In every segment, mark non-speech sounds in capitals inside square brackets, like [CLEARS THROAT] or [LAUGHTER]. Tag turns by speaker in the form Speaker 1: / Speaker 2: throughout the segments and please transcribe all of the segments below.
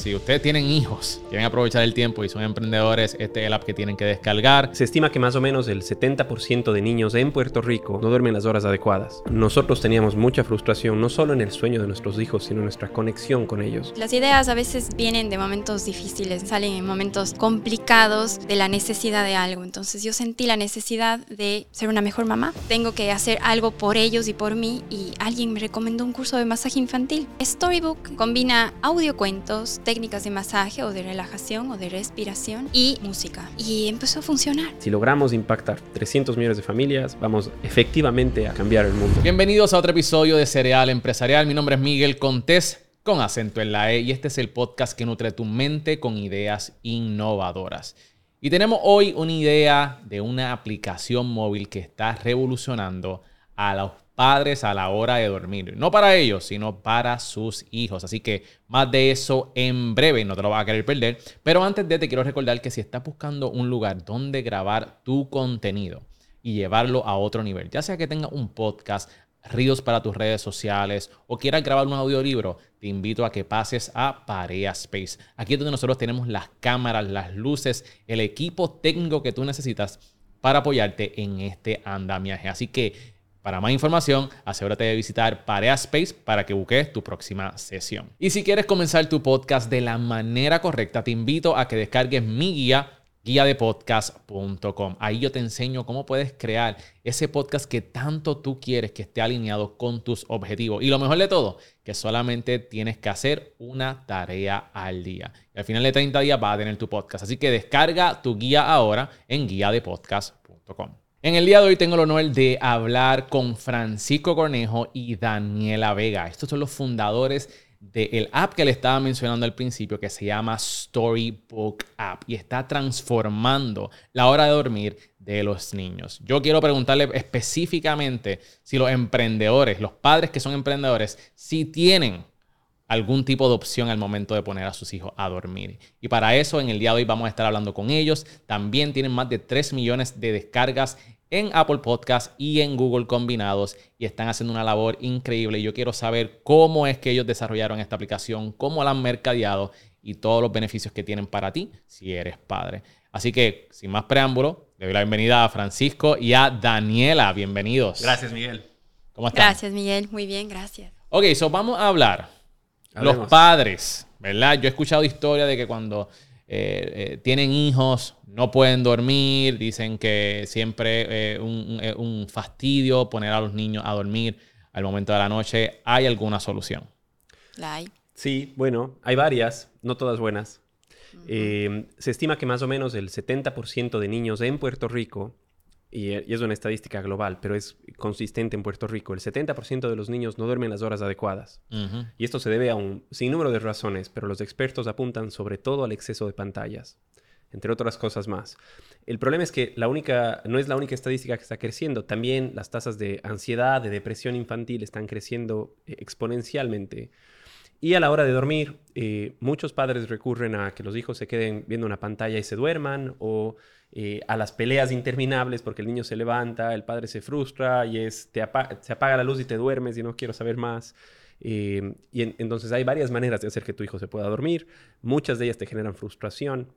Speaker 1: si ustedes tienen hijos, quieren aprovechar el tiempo y son emprendedores, este es el app que tienen que descargar.
Speaker 2: Se estima que más o menos el 70% de niños en Puerto Rico no duermen las horas adecuadas. Nosotros teníamos mucha frustración, no solo en el sueño de nuestros hijos, sino en nuestra conexión con ellos.
Speaker 3: Las ideas a veces vienen de momentos difíciles, salen en momentos complicados de la necesidad de algo. Entonces yo sentí la necesidad de ser una mejor mamá. Tengo que hacer algo por ellos y por mí y alguien me recomendó un curso de masaje infantil. Storybook combina audiocuentos, técnicas de masaje o de relajación o de respiración y música. Y empezó a funcionar.
Speaker 2: Si logramos impactar 300 millones de familias, vamos efectivamente a cambiar el mundo.
Speaker 1: Bienvenidos a otro episodio de Cereal Empresarial. Mi nombre es Miguel Contés con acento en la E y este es el podcast que nutre tu mente con ideas innovadoras. Y tenemos hoy una idea de una aplicación móvil que está revolucionando a los padres a la hora de dormir. No para ellos, sino para sus hijos. Así que más de eso en breve, no te lo vas a querer perder. Pero antes de te quiero recordar que si estás buscando un lugar donde grabar tu contenido y llevarlo a otro nivel, ya sea que tengas un podcast, ríos para tus redes sociales o quieras grabar un audiolibro, te invito a que pases a Parea Space. Aquí es donde nosotros tenemos las cámaras, las luces, el equipo técnico que tú necesitas para apoyarte en este andamiaje. Así que para más información, asegúrate de visitar Parea Space para que busques tu próxima sesión. Y si quieres comenzar tu podcast de la manera correcta, te invito a que descargues mi guía guía de podcast.com. Ahí yo te enseño cómo puedes crear ese podcast que tanto tú quieres que esté alineado con tus objetivos. Y lo mejor de todo, que solamente tienes que hacer una tarea al día. Y al final de 30 días vas a tener tu podcast. Así que descarga tu guía ahora en guía de podcast.com. En el día de hoy tengo el honor de hablar con Francisco Cornejo y Daniela Vega. Estos son los fundadores del app que le estaba mencionando al principio, que se llama Storybook App y está transformando la hora de dormir de los niños. Yo quiero preguntarle específicamente si los emprendedores, los padres que son emprendedores, si tienen algún tipo de opción al momento de poner a sus hijos a dormir. Y para eso en el día de hoy vamos a estar hablando con ellos. También tienen más de 3 millones de descargas en Apple Podcast y en Google combinados y están haciendo una labor increíble. Yo quiero saber cómo es que ellos desarrollaron esta aplicación, cómo la han mercadeado y todos los beneficios que tienen para ti si eres padre. Así que, sin más preámbulo, le doy la bienvenida a Francisco y a Daniela. Bienvenidos.
Speaker 2: Gracias, Miguel.
Speaker 3: ¿Cómo estás? Gracias, Miguel. Muy bien, gracias.
Speaker 1: Ok, so vamos a hablar. Los padres, ¿verdad? Yo he escuchado historias de que cuando eh, eh, tienen hijos, no pueden dormir, dicen que siempre es eh, un, fastidio poner a los niños a dormir al momento de la noche. ¿Hay alguna solución?
Speaker 3: La hay.
Speaker 2: Sí, bueno, hay varias, no todas buenas. se estima que más o menos el 70% de niños en Puerto Rico y, es una estadística global, pero es consistente en Puerto Rico. El 70% de los niños no duermen las horas adecuadas. Y esto se debe a un sinnúmero de razones, pero los expertos apuntan sobre todo al exceso de pantallas, entre otras cosas más. El problema es que la única, no es la única estadística que está creciendo, también las tasas de ansiedad, de depresión infantil están creciendo eh, exponencialmente. Y a la hora de dormir, eh, muchos padres recurren a que los hijos se queden viendo una pantalla y se duerman, o eh, a las peleas interminables porque el niño se levanta, el padre se frustra y es, te se apaga la luz y te duermes y no quiero saber más. Eh, y entonces hay varias maneras de hacer que tu hijo se pueda dormir. Muchas de ellas te generan frustración.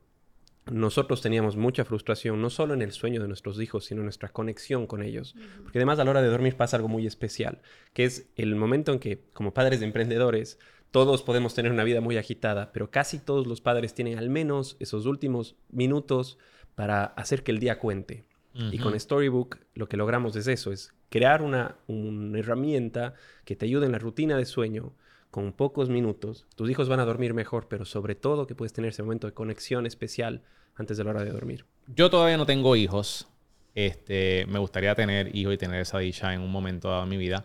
Speaker 2: Nosotros teníamos mucha frustración, no solo en el sueño de nuestros hijos, sino en nuestra conexión con ellos. Porque además a la hora de dormir pasa algo muy especial, que es el momento en que, como padres de emprendedores, todos podemos tener una vida muy agitada, pero casi todos los padres tienen al menos esos últimos minutos para hacer que el día cuente. Y con Storybook lo que logramos es eso, es crear una, herramienta que te ayude en la rutina de sueño con pocos minutos. Tus hijos van a dormir mejor, pero sobre todo que puedes tener ese momento de conexión especial antes de la hora de dormir.
Speaker 1: Yo todavía no tengo hijos. Este, me gustaría tener hijos y tener esa dicha en un momento dado de mi vida.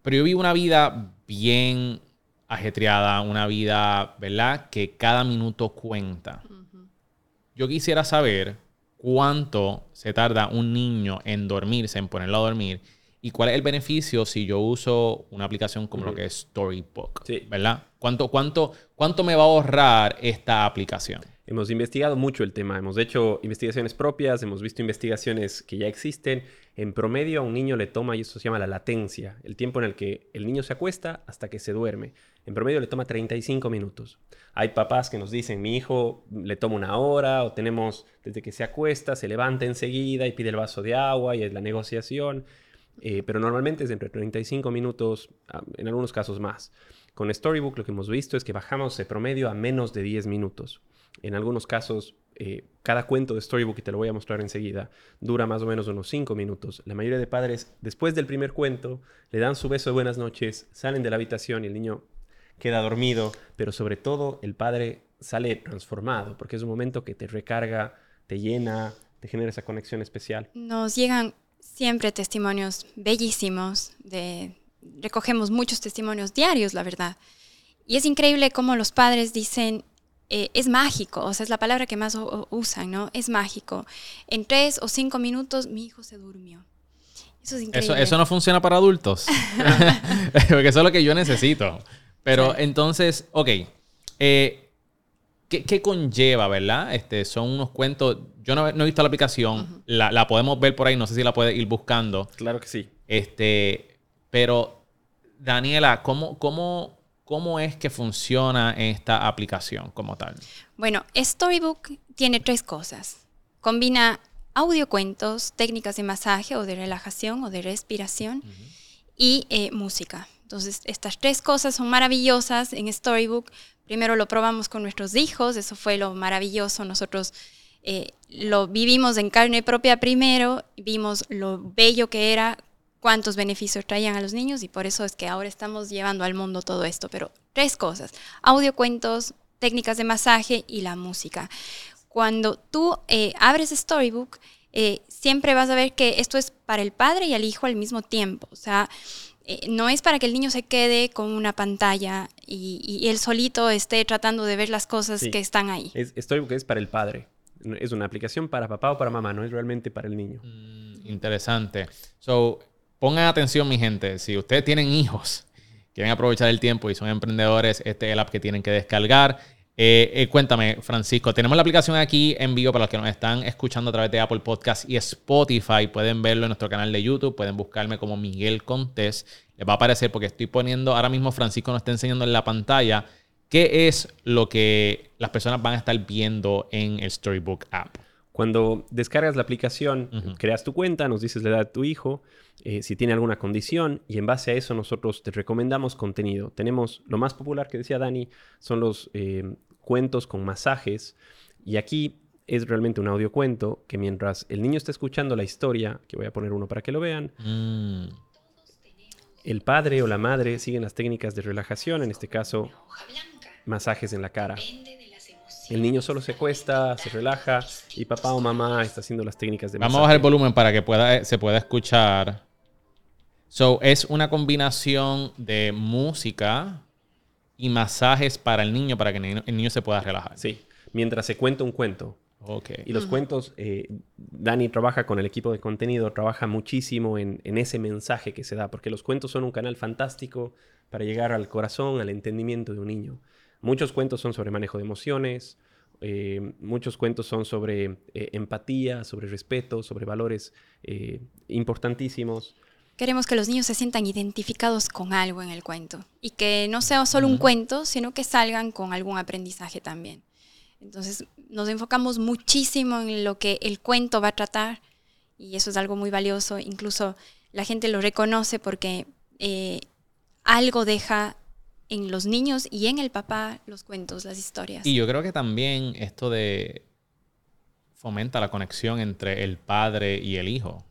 Speaker 1: Pero yo vivo una vida bien ajetreada, una vida, ¿verdad? Que cada minuto cuenta. Yo quisiera saber cuánto se tarda un niño en dormirse, en ponerlo a dormir, y cuál es el beneficio si yo uso una aplicación como lo que es Storybook, ¿verdad? ¿Cuánto, cuánto, ¿Cuánto me va a ahorrar esta aplicación?
Speaker 2: Hemos investigado mucho el tema. Hemos hecho investigaciones propias, hemos visto investigaciones que ya existen. En promedio a un niño le toma, y eso se llama la latencia, el tiempo en el que el niño se acuesta hasta que se duerme. En promedio le toma 35 minutos. Hay papás que nos dicen, mi hijo le toma una hora, o tenemos desde que se acuesta, se levanta enseguida y pide el vaso de agua y es la negociación. Eh, pero normalmente es entre 35 minutos, en algunos casos más. Con Storybook lo que hemos visto es que bajamos de promedio a menos de 10 minutos. En algunos casos, eh, cada cuento de Storybook, y te lo voy a mostrar enseguida, dura más o menos unos 5 minutos. La mayoría de padres, después del primer cuento, le dan su beso de buenas noches, salen de la habitación y el niño queda dormido, pero sobre todo el padre sale transformado, porque es un momento que te recarga, te llena, te genera esa conexión especial.
Speaker 3: Nos llegan siempre testimonios bellísimos, de, recogemos muchos testimonios diarios, la verdad. Y es increíble cómo los padres dicen, eh, es mágico, o sea, es la palabra que más usan, ¿no? Es mágico. En tres o cinco minutos mi hijo se durmió.
Speaker 1: Eso es increíble. Eso, no funciona para adultos. [LAUGHS] [LAUGHS] Porque eso es lo que yo necesito. Pero entonces, ok. Eh, ¿qué, conlleva, verdad? Este, son unos cuentos. Yo no, he visto la aplicación. la, podemos ver por ahí. No sé si la puedes ir buscando.
Speaker 2: Claro que sí.
Speaker 1: Este, pero, Daniela, ¿cómo, cómo, cómo es que funciona esta aplicación como tal?
Speaker 3: Bueno, Storybook tiene tres cosas. Combina audiocuentos, técnicas de masaje o de relajación o de respiración y eh, música. Entonces, estas tres cosas son maravillosas en Storybook. Primero lo probamos con nuestros hijos, eso fue lo maravilloso. Nosotros eh, lo vivimos en carne propia primero, vimos lo bello que era, cuántos beneficios traían a los niños y por eso es que ahora estamos llevando al mundo todo esto. Pero tres cosas, audio cuentos, técnicas de masaje y la música. Cuando tú eh, abres Storybook, eh, siempre vas a ver que esto es para el padre y el hijo al mismo tiempo. O sea, eh, no es para que el niño se quede con una pantalla y, él solito esté tratando de ver las cosas que están ahí.
Speaker 2: Es, Storybook es para el padre. Es una aplicación para papá o para mamá, no es realmente para el niño.
Speaker 1: Mm, interesante. So, pongan atención, mi gente. Si ustedes tienen hijos, quieren aprovechar el tiempo y son emprendedores, este es el app que tienen que descargar. Eh, eh, cuéntame, Francisco, tenemos la aplicación aquí en vivo para los que nos están escuchando a través de Apple Podcast y Spotify. Pueden verlo en nuestro canal de YouTube, pueden buscarme como Miguel Contés. Les va a aparecer porque estoy poniendo, ahora mismo Francisco nos está enseñando en la pantalla qué es lo que las personas van a estar viendo en el Storybook app.
Speaker 2: Cuando descargas la aplicación, creas tu cuenta, nos dices la edad de tu hijo, eh, si tiene alguna condición y en base a eso nosotros te recomendamos contenido. Tenemos lo más popular que decía Dani, son los cuentos con masajes. Y aquí es realmente un audio cuento que mientras el niño está escuchando la historia, que voy a poner uno para que lo vean, mm. el padre o la madre siguen las técnicas de relajación, en este caso masajes en la cara. El niño solo se cuesta, se relaja y papá o mamá está haciendo las técnicas de
Speaker 1: masaje. Vamos a bajar el volumen para que pueda, se pueda escuchar. So, es una combinación de música, y masajes para el niño para que el niño se pueda relajar.
Speaker 2: Sí, mientras se cuenta un cuento. Okay. Y los cuentos, eh, Dani trabaja con el equipo de contenido, trabaja muchísimo en, ese mensaje que se da, porque los cuentos son un canal fantástico para llegar al corazón, al entendimiento de un niño. Muchos cuentos son sobre manejo de emociones, eh, muchos cuentos son sobre eh, empatía, sobre respeto, sobre valores importantísimos.
Speaker 3: Queremos que los niños se sientan identificados con algo en el cuento y que no sea solo un cuento, sino que salgan con algún aprendizaje también. Entonces nos enfocamos muchísimo en lo que el cuento va a tratar y eso es algo muy valioso. Incluso la gente lo reconoce porque eh, algo deja en los niños y en el papá los cuentos, las historias.
Speaker 1: Y yo creo que también esto de fomenta la conexión entre el padre y el hijo.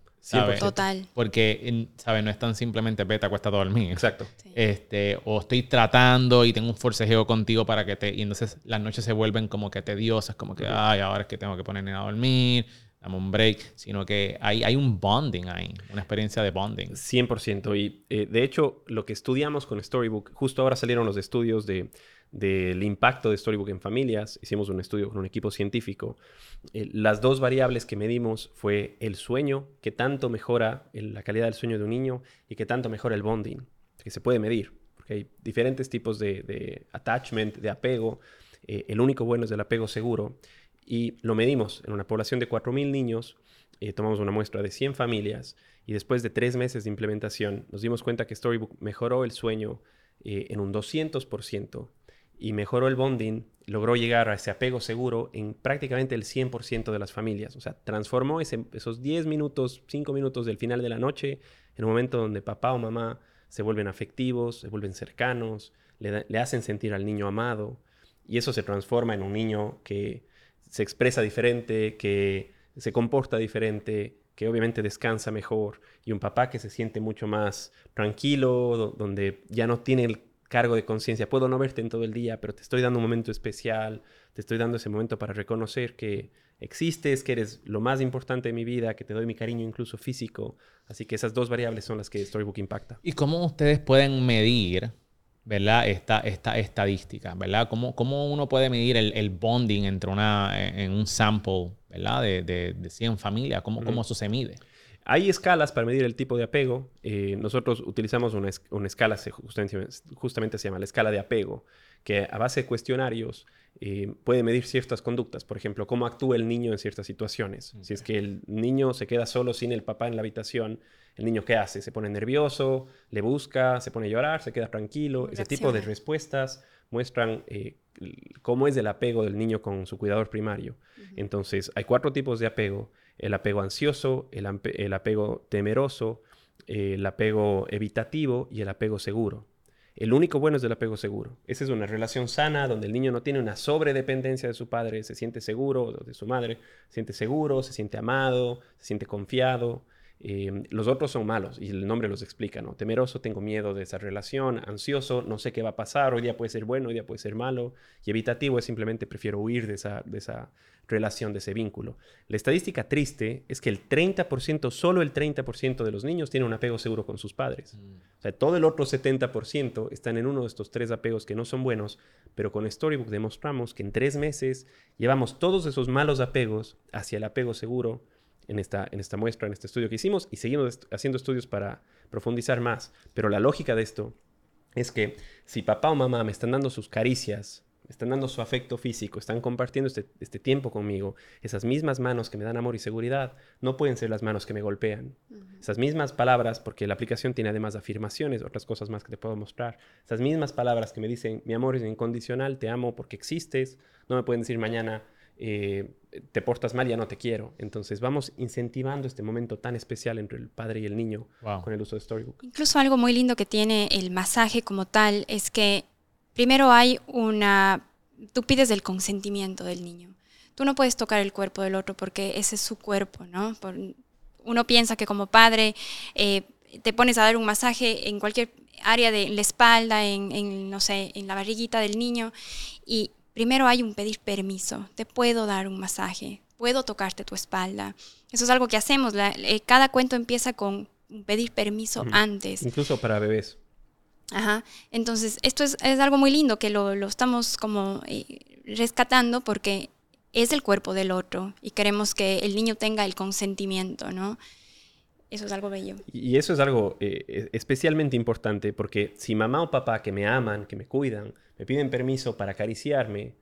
Speaker 3: Total.
Speaker 1: Porque, ¿sabes? No es tan simplemente vete, acuesta a dormir.
Speaker 2: Exacto.
Speaker 1: Este, o estoy tratando y tengo un forcejeo contigo para que te... Y entonces las noches se vuelven como que tediosas, como que, ay, ahora es que tengo que ponerme a dormir, un break. Sino que hay, hay un bonding ahí, una experiencia de bonding.
Speaker 2: 100%. Y eh, de hecho, lo que estudiamos con Storybook, justo ahora salieron los estudios de del impacto de Storybook en familias. Hicimos un estudio con un equipo científico. Eh, las dos variables que medimos fue el sueño, que tanto mejora la calidad del sueño de un niño y que tanto mejora el bonding, que se puede medir, porque hay diferentes tipos de, attachment, de apego. Eh, el único bueno es el apego seguro. Y lo medimos en una población de 4.000 niños. Eh, tomamos una muestra de 100 familias y después de tres meses de implementación nos dimos cuenta que Storybook mejoró el sueño eh, en un 200% y mejoró el bonding, logró llegar a ese apego seguro en prácticamente el 100% de las familias. O sea, transformó esos 10 minutos, 5 minutos del final de la noche en un momento donde papá o mamá se vuelven afectivos, se vuelven cercanos, le, le hacen sentir al niño amado y eso se transforma en un niño que se expresa diferente, que se comporta diferente, que obviamente descansa mejor y un papá que se siente mucho más tranquilo, donde ya no tiene el cargo de conciencia. Puedo no verte en todo el día, pero te estoy dando un momento especial, te estoy dando ese momento para reconocer que existes, que eres lo más importante de mi vida, que te doy mi cariño incluso físico. Así que esas dos variables son las que Storybook impacta.
Speaker 1: ¿Y cómo ustedes pueden medir, verdad, esta, esta estadística, verdad? ¿Cómo, cómo uno puede medir el, bonding entre una, en un sample, verdad, de, de, de 100 familias? ¿Cómo, ¿Cómo eso se mide?
Speaker 2: Hay escalas para medir el tipo de apego. Eh, nosotros utilizamos una, escala, justamente, se llama la escala de apego, que a base de cuestionarios eh, puede medir ciertas conductas. Por ejemplo, cómo actúa el niño en ciertas situaciones. Si es que el niño se queda solo sin el papá en la habitación, ¿el niño qué hace? ¿Se pone nervioso? ¿Le busca? ¿Se pone a llorar? ¿Se queda tranquilo? Ese tipo de respuestas muestran eh, cómo es el apego del niño con su cuidador primario. Entonces, hay cuatro tipos de apego el apego ansioso, el, apego temeroso, el apego evitativo y el apego seguro. El único bueno es el apego seguro. Esa es una relación sana donde el niño no tiene una sobredependencia de su padre, se siente seguro, de su madre, se siente seguro, se siente amado, se siente confiado. Eh, los otros son malos y el nombre los explica, ¿no? Temeroso, tengo miedo de esa relación, ansioso, no sé qué va a pasar, hoy día puede ser bueno, hoy día puede ser malo, y evitativo es simplemente prefiero huir de esa, de esa relación, de ese vínculo. La estadística triste es que el 30%, solo el 30% de los niños tienen un apego seguro con sus padres. Mm. O sea, todo el otro 70% están en uno de estos tres apegos que no son buenos, pero con Storybook demostramos que en tres meses llevamos todos esos malos apegos hacia el apego seguro en esta, en esta muestra, en este estudio que hicimos, y seguimos haciendo estudios para profundizar más. Pero la lógica de esto es que si papá o mamá me están dando sus caricias, están dando su afecto físico, están compartiendo este, este, tiempo conmigo, esas mismas manos que me dan amor y seguridad, no pueden ser las manos que me golpean. Esas mismas palabras, porque la aplicación tiene además afirmaciones, otras cosas más que te puedo mostrar, esas mismas palabras que me dicen, mi amor es incondicional, te amo porque existes, no me pueden decir mañana, eh, te portas mal, ya no te quiero. Entonces vamos incentivando este momento tan especial entre el padre y el niño con el uso de Storybook.
Speaker 3: Incluso algo muy lindo que tiene el masaje como tal es que primero hay una, tú pides el consentimiento del niño. Tú no puedes tocar el cuerpo del otro porque ese es su cuerpo, ¿no? uno piensa que como padre eh, te pones a dar un masaje en cualquier área de la espalda, en, no sé, en la barriguita del niño y primero hay un pedir permiso. Te puedo dar un masaje, puedo tocarte tu espalda. Eso es algo que hacemos. Eh, cada cuento empieza con pedir permiso antes.
Speaker 2: Incluso para bebés.
Speaker 3: Ajá. Entonces, esto es, algo muy lindo que lo, estamos como eh, rescatando porque es el cuerpo del otro y queremos que el niño tenga el consentimiento, ¿no? Eso es algo bello.
Speaker 2: Y eso es algo eh, e, especialmente importante porque si mamá o papá que me aman, que me cuidan, me piden permiso para acariciarme,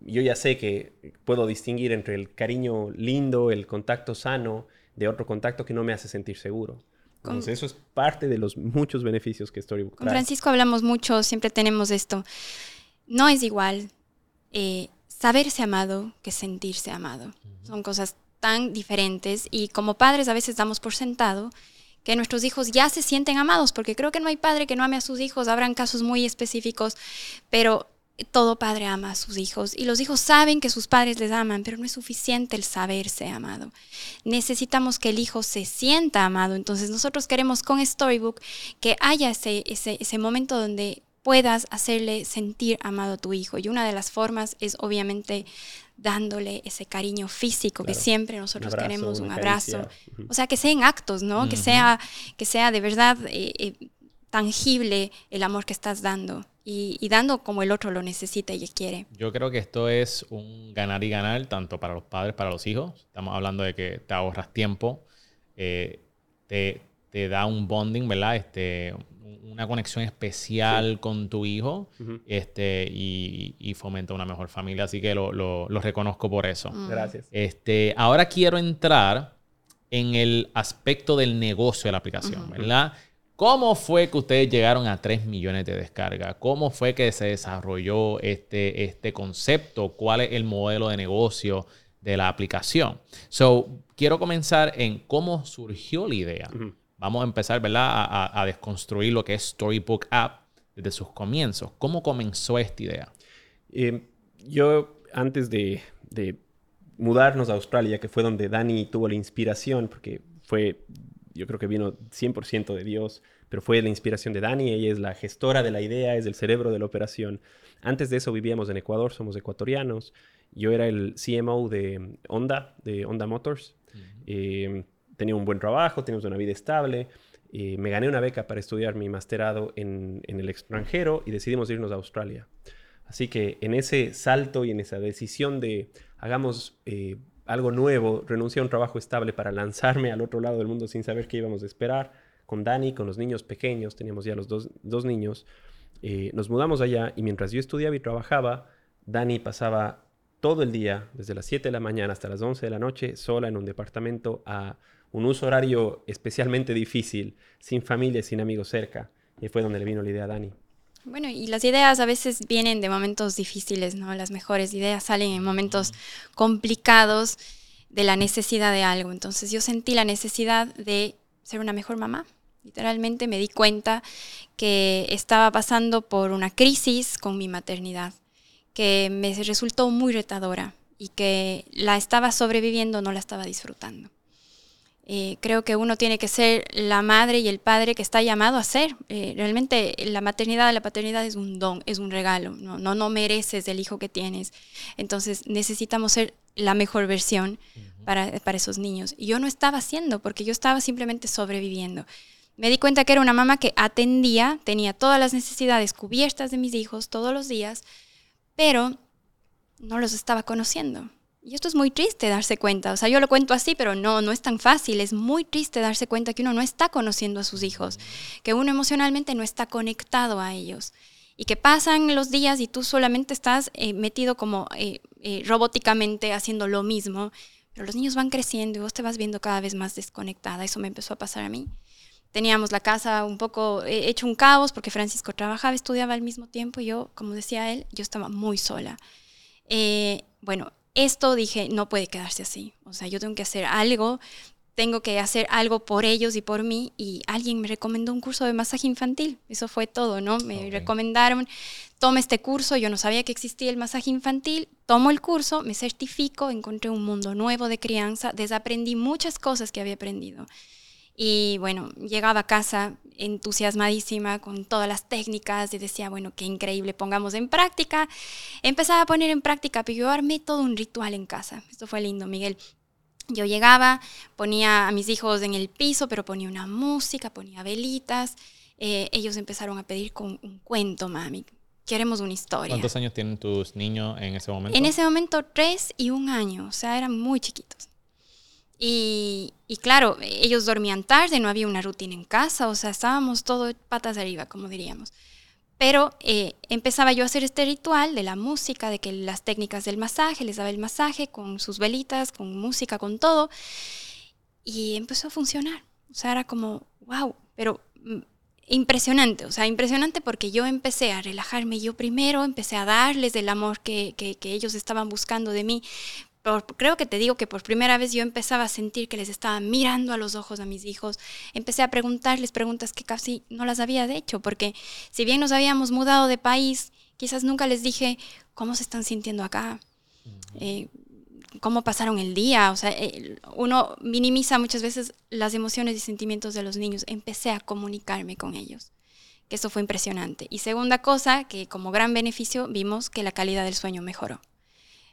Speaker 2: yo ya sé que puedo distinguir entre el cariño lindo, el contacto sano, de otro contacto que no me hace sentir seguro. Entonces, eso es parte de los muchos beneficios que Storybook
Speaker 3: Con Francisco hablamos mucho, siempre tenemos esto. No es igual eh, saberse amado que sentirse amado. Son cosas tan diferentes y como padres a veces damos por sentado que nuestros hijos ya se sienten amados, porque creo que no hay padre que no ame a sus hijos, habrán casos muy específicos, pero todo padre ama a sus hijos y los hijos saben que sus padres les aman, pero no es suficiente el saberse amado. Necesitamos que el hijo se sienta amado. Entonces nosotros queremos con Storybook que haya ese, ese, momento donde puedas hacerle sentir amado a tu hijo. Y una de las formas es obviamente dándole ese cariño físico que siempre nosotros queremos, un abrazo. O sea, que sean actos, ¿no? que, sea, que sea de verdad eh, eh, tangible el amor que estás dando y, dando como el otro lo necesita y quiere.
Speaker 1: Yo creo que esto es un ganar y ganar tanto para los padres, para los hijos. Estamos hablando de que te ahorras tiempo, eh, te, te da un bonding, ¿verdad? Este, una conexión especial con tu hijo este, y, fomenta una mejor familia. Así que lo, lo, reconozco por eso.
Speaker 2: Mm. Gracias.
Speaker 1: Este, ahora quiero entrar en el aspecto del negocio de la aplicación, ¿verdad? ¿Cómo fue que ustedes llegaron a 3 millones de descargas? ¿Cómo fue que se desarrolló este, este concepto? ¿Cuál es el modelo de negocio de la aplicación? So, quiero comenzar en cómo surgió la idea. Vamos a empezar, ¿verdad? A, desconstruir lo que es Storybook App desde sus comienzos. ¿Cómo comenzó esta idea?
Speaker 2: Eh, yo, antes de, mudarnos a Australia, que fue donde Dani tuvo la inspiración, porque fue, yo creo que vino 100% de Dios, pero fue la inspiración de Dani, ella es la gestora de la idea, es el cerebro de la operación. Antes de eso vivíamos en Ecuador, somos ecuatorianos. Yo era el CMO de Honda, de Honda Motors tenía un buen trabajo, teníamos una vida estable. y me gané una beca para estudiar mi masterado en, el extranjero y decidimos irnos a Australia. Así que en ese salto y en esa decisión de hagamos eh, algo nuevo, renuncié a un trabajo estable para lanzarme al otro lado del mundo sin saber qué íbamos a esperar, con Dani, con los niños pequeños, teníamos ya los dos, niños, eh, nos mudamos allá y mientras yo estudiaba y trabajaba, Dani pasaba todo el día, desde las 7 de la mañana hasta las 11 de la noche, sola en un departamento a un uso horario especialmente difícil, sin familia, sin amigos cerca. Y fue donde le vino la idea a Dani.
Speaker 3: Bueno, y las ideas a veces vienen de momentos difíciles, ¿no? Las mejores ideas salen en momentos complicados de la necesidad de algo. Entonces yo sentí la necesidad de ser una mejor mamá. Literalmente me di cuenta que estaba pasando por una crisis con mi maternidad, que me resultó muy retadora y que la estaba sobreviviendo, no la estaba disfrutando. Eh, creo que uno tiene que ser la madre y el padre que está llamado a ser. Eh, realmente la maternidad, la paternidad es un don, es un regalo. No, no, no mereces el hijo que tienes. Entonces necesitamos ser la mejor versión para, para esos niños. Y yo no estaba haciendo porque yo estaba simplemente sobreviviendo. Me di cuenta que era una mamá que atendía, tenía todas las necesidades cubiertas de mis hijos todos los días, pero no los estaba conociendo. Y esto es muy triste darse cuenta. O sea, yo lo cuento así, pero no, no es tan fácil. Es muy triste darse cuenta que uno no está conociendo a sus hijos, que uno emocionalmente no está conectado a ellos. Y que pasan los días y tú solamente estás eh, metido como eh, eh, robóticamente haciendo lo mismo. Pero los niños van creciendo y vos te vas viendo cada vez más desconectada. Eso me empezó a pasar a mí. Teníamos la casa un poco hecho un caos porque Francisco trabajaba, estudiaba al mismo tiempo y yo, como decía él, yo estaba muy sola. bueno, esto dije, no puede quedarse así. O sea, yo tengo que hacer algo, tengo que hacer algo por ellos y por mí. Y alguien me recomendó un curso de masaje infantil. Eso fue todo, ¿no? Me recomendaron, tome este curso. Yo no sabía que existía el masaje infantil. Tomo el curso, me certifico, encontré un mundo nuevo de crianza, desaprendí muchas cosas que había aprendido. Y bueno, llegaba a casa entusiasmadísima con todas las técnicas y decía, bueno, qué increíble, pongamos en práctica. Empezaba a poner en práctica, pero yo armé todo un ritual en casa. Esto fue lindo, Miguel. Yo llegaba, ponía a mis hijos en el piso, pero ponía una música, ponía velitas. Eh, ellos empezaron a pedir con un cuento, mami. Queremos una historia.
Speaker 1: ¿Cuántos años tienen tus niños en ese momento?
Speaker 3: En ese momento, tres y un año. O sea, eran muy chiquitos. Y, claro, ellos dormían tarde, no había una rutina en casa, o sea, estábamos todo patas arriba, como diríamos. Pero eh, empezaba yo a hacer este ritual de la música, de que las técnicas del masaje, les daba el masaje con sus velitas, con música, con todo. Y empezó a funcionar. O sea, era como, wow, pero mm, impresionante. O sea, impresionante porque yo empecé a relajarme yo primero, empecé a darles el amor que, que, que ellos estaban buscando de mí creo que te digo que por primera vez yo empezaba a sentir que les estaba mirando a los ojos a mis hijos. Empecé a preguntarles preguntas que casi no las había hecho, porque si bien nos habíamos mudado de país, quizás nunca les dije cómo se están sintiendo acá, eh, cómo pasaron el día. O sea, eh, uno minimiza muchas veces las emociones y sentimientos de los niños. Empecé a comunicarme con ellos que eso fue impresionante. Y segunda cosa, que como gran beneficio vimos que la calidad del sueño mejoró.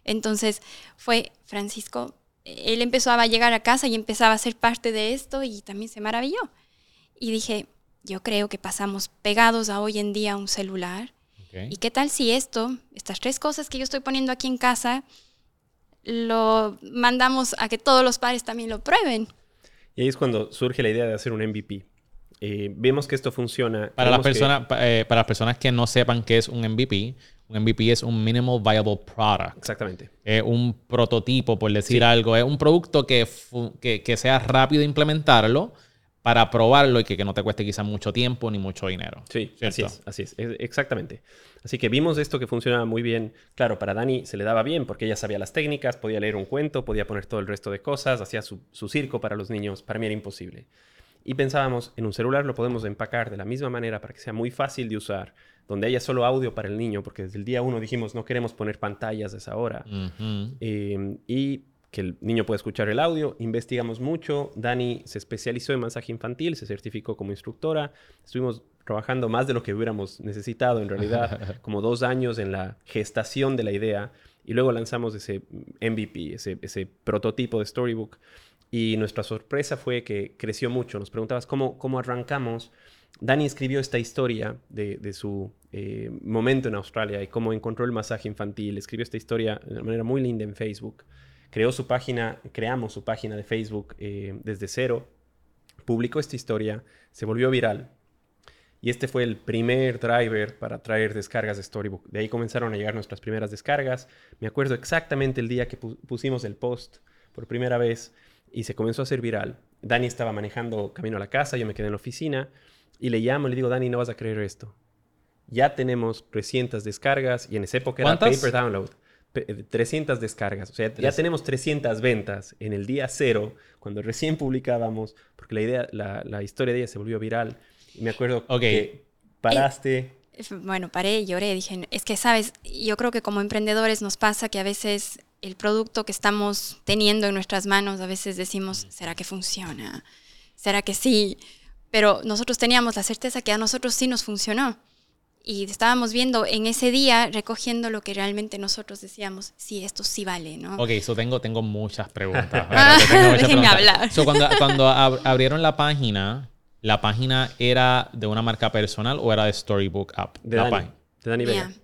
Speaker 3: Entonces fue Francisco, él empezó a llegar a casa y empezaba a ser parte de esto y también se maravilló. Y dije, yo creo que pasamos pegados a hoy en día un celular. ¿Y qué tal si esto, estas tres cosas que yo estoy poniendo aquí en casa, lo mandamos a que todos los padres también lo prueben?
Speaker 2: Y ahí es cuando surge la idea de hacer un MVP. Eh, vemos que esto funciona.
Speaker 1: Para las,
Speaker 2: que-
Speaker 1: personas, pa- eh, para las personas que no sepan qué es un MVP, un MVP es un Minimal Viable Product.
Speaker 2: Exactamente.
Speaker 1: Es un prototipo, por decir
Speaker 2: Sí.
Speaker 1: algo. Es un producto que, que, que sea rápido implementarlo para probarlo y que, que no te cueste quizás mucho tiempo ni mucho dinero.
Speaker 2: Sí,
Speaker 1: ¿Cierto?
Speaker 2: así es, así es, exactamente. Así que vimos esto que funcionaba muy bien. Claro, para Dani se le daba bien porque ella sabía las técnicas, podía leer un cuento, podía poner todo el resto de cosas, hacía su, su circo para los niños. Para mí era imposible. Y pensábamos, en un celular lo podemos empacar de la misma manera para que sea muy fácil de usar, donde haya solo audio para el niño, porque desde el día uno dijimos no queremos poner pantallas a esa hora. Eh, y que el niño pueda escuchar el audio. Investigamos mucho. Dani se especializó en masaje infantil, se certificó como instructora. Estuvimos trabajando más de lo que hubiéramos necesitado, en realidad, [LAUGHS] como dos años en la gestación de la idea. Y luego lanzamos ese MVP, ese, ese prototipo de Storybook. Y nuestra sorpresa fue que creció mucho. Nos preguntabas cómo, cómo arrancamos. Dani escribió esta historia de, de su eh, momento en Australia y cómo encontró el masaje infantil. Escribió esta historia de una manera muy linda en Facebook. Creó su página, creamos su página de Facebook eh, desde cero. Publicó esta historia, se volvió viral. Y este fue el primer driver para traer descargas de Storybook. De ahí comenzaron a llegar nuestras primeras descargas. Me acuerdo exactamente el día que pu- pusimos el post por primera vez y se comenzó a hacer viral. Dani estaba manejando camino a la casa, yo me quedé en la oficina y le llamo y le digo, Dani, no vas a creer esto. Ya tenemos 300 descargas y en esa época era
Speaker 1: ¿Cuántas?
Speaker 2: Paper Download. Pe- eh, 300 descargas. O sea, ya tenemos 300 ventas en el día cero, cuando recién publicábamos, porque la idea, la, la historia de ella se volvió viral. Y me acuerdo
Speaker 1: Ok.
Speaker 2: que paraste.
Speaker 3: Bueno, paré, lloré, dije, es que, sabes, yo creo que como emprendedores nos pasa que a veces el producto que estamos teniendo en nuestras manos, a veces decimos, ¿será que funciona? ¿Será que sí? Pero nosotros teníamos la certeza que a nosotros sí nos funcionó. Y estábamos viendo en ese día, recogiendo lo que realmente nosotros decíamos, sí, esto sí vale, ¿no?
Speaker 1: Ok, so tengo, tengo muchas preguntas. [LAUGHS]
Speaker 3: Ah,
Speaker 1: tengo muchas
Speaker 3: déjenme
Speaker 1: preguntas.
Speaker 3: hablar.
Speaker 1: So, cuando cuando ab- abrieron la página, ¿la página era de una marca personal o era de Storybook App?
Speaker 2: De
Speaker 1: la
Speaker 2: Dani,
Speaker 1: página.
Speaker 2: de Dani Vega.
Speaker 3: Yeah.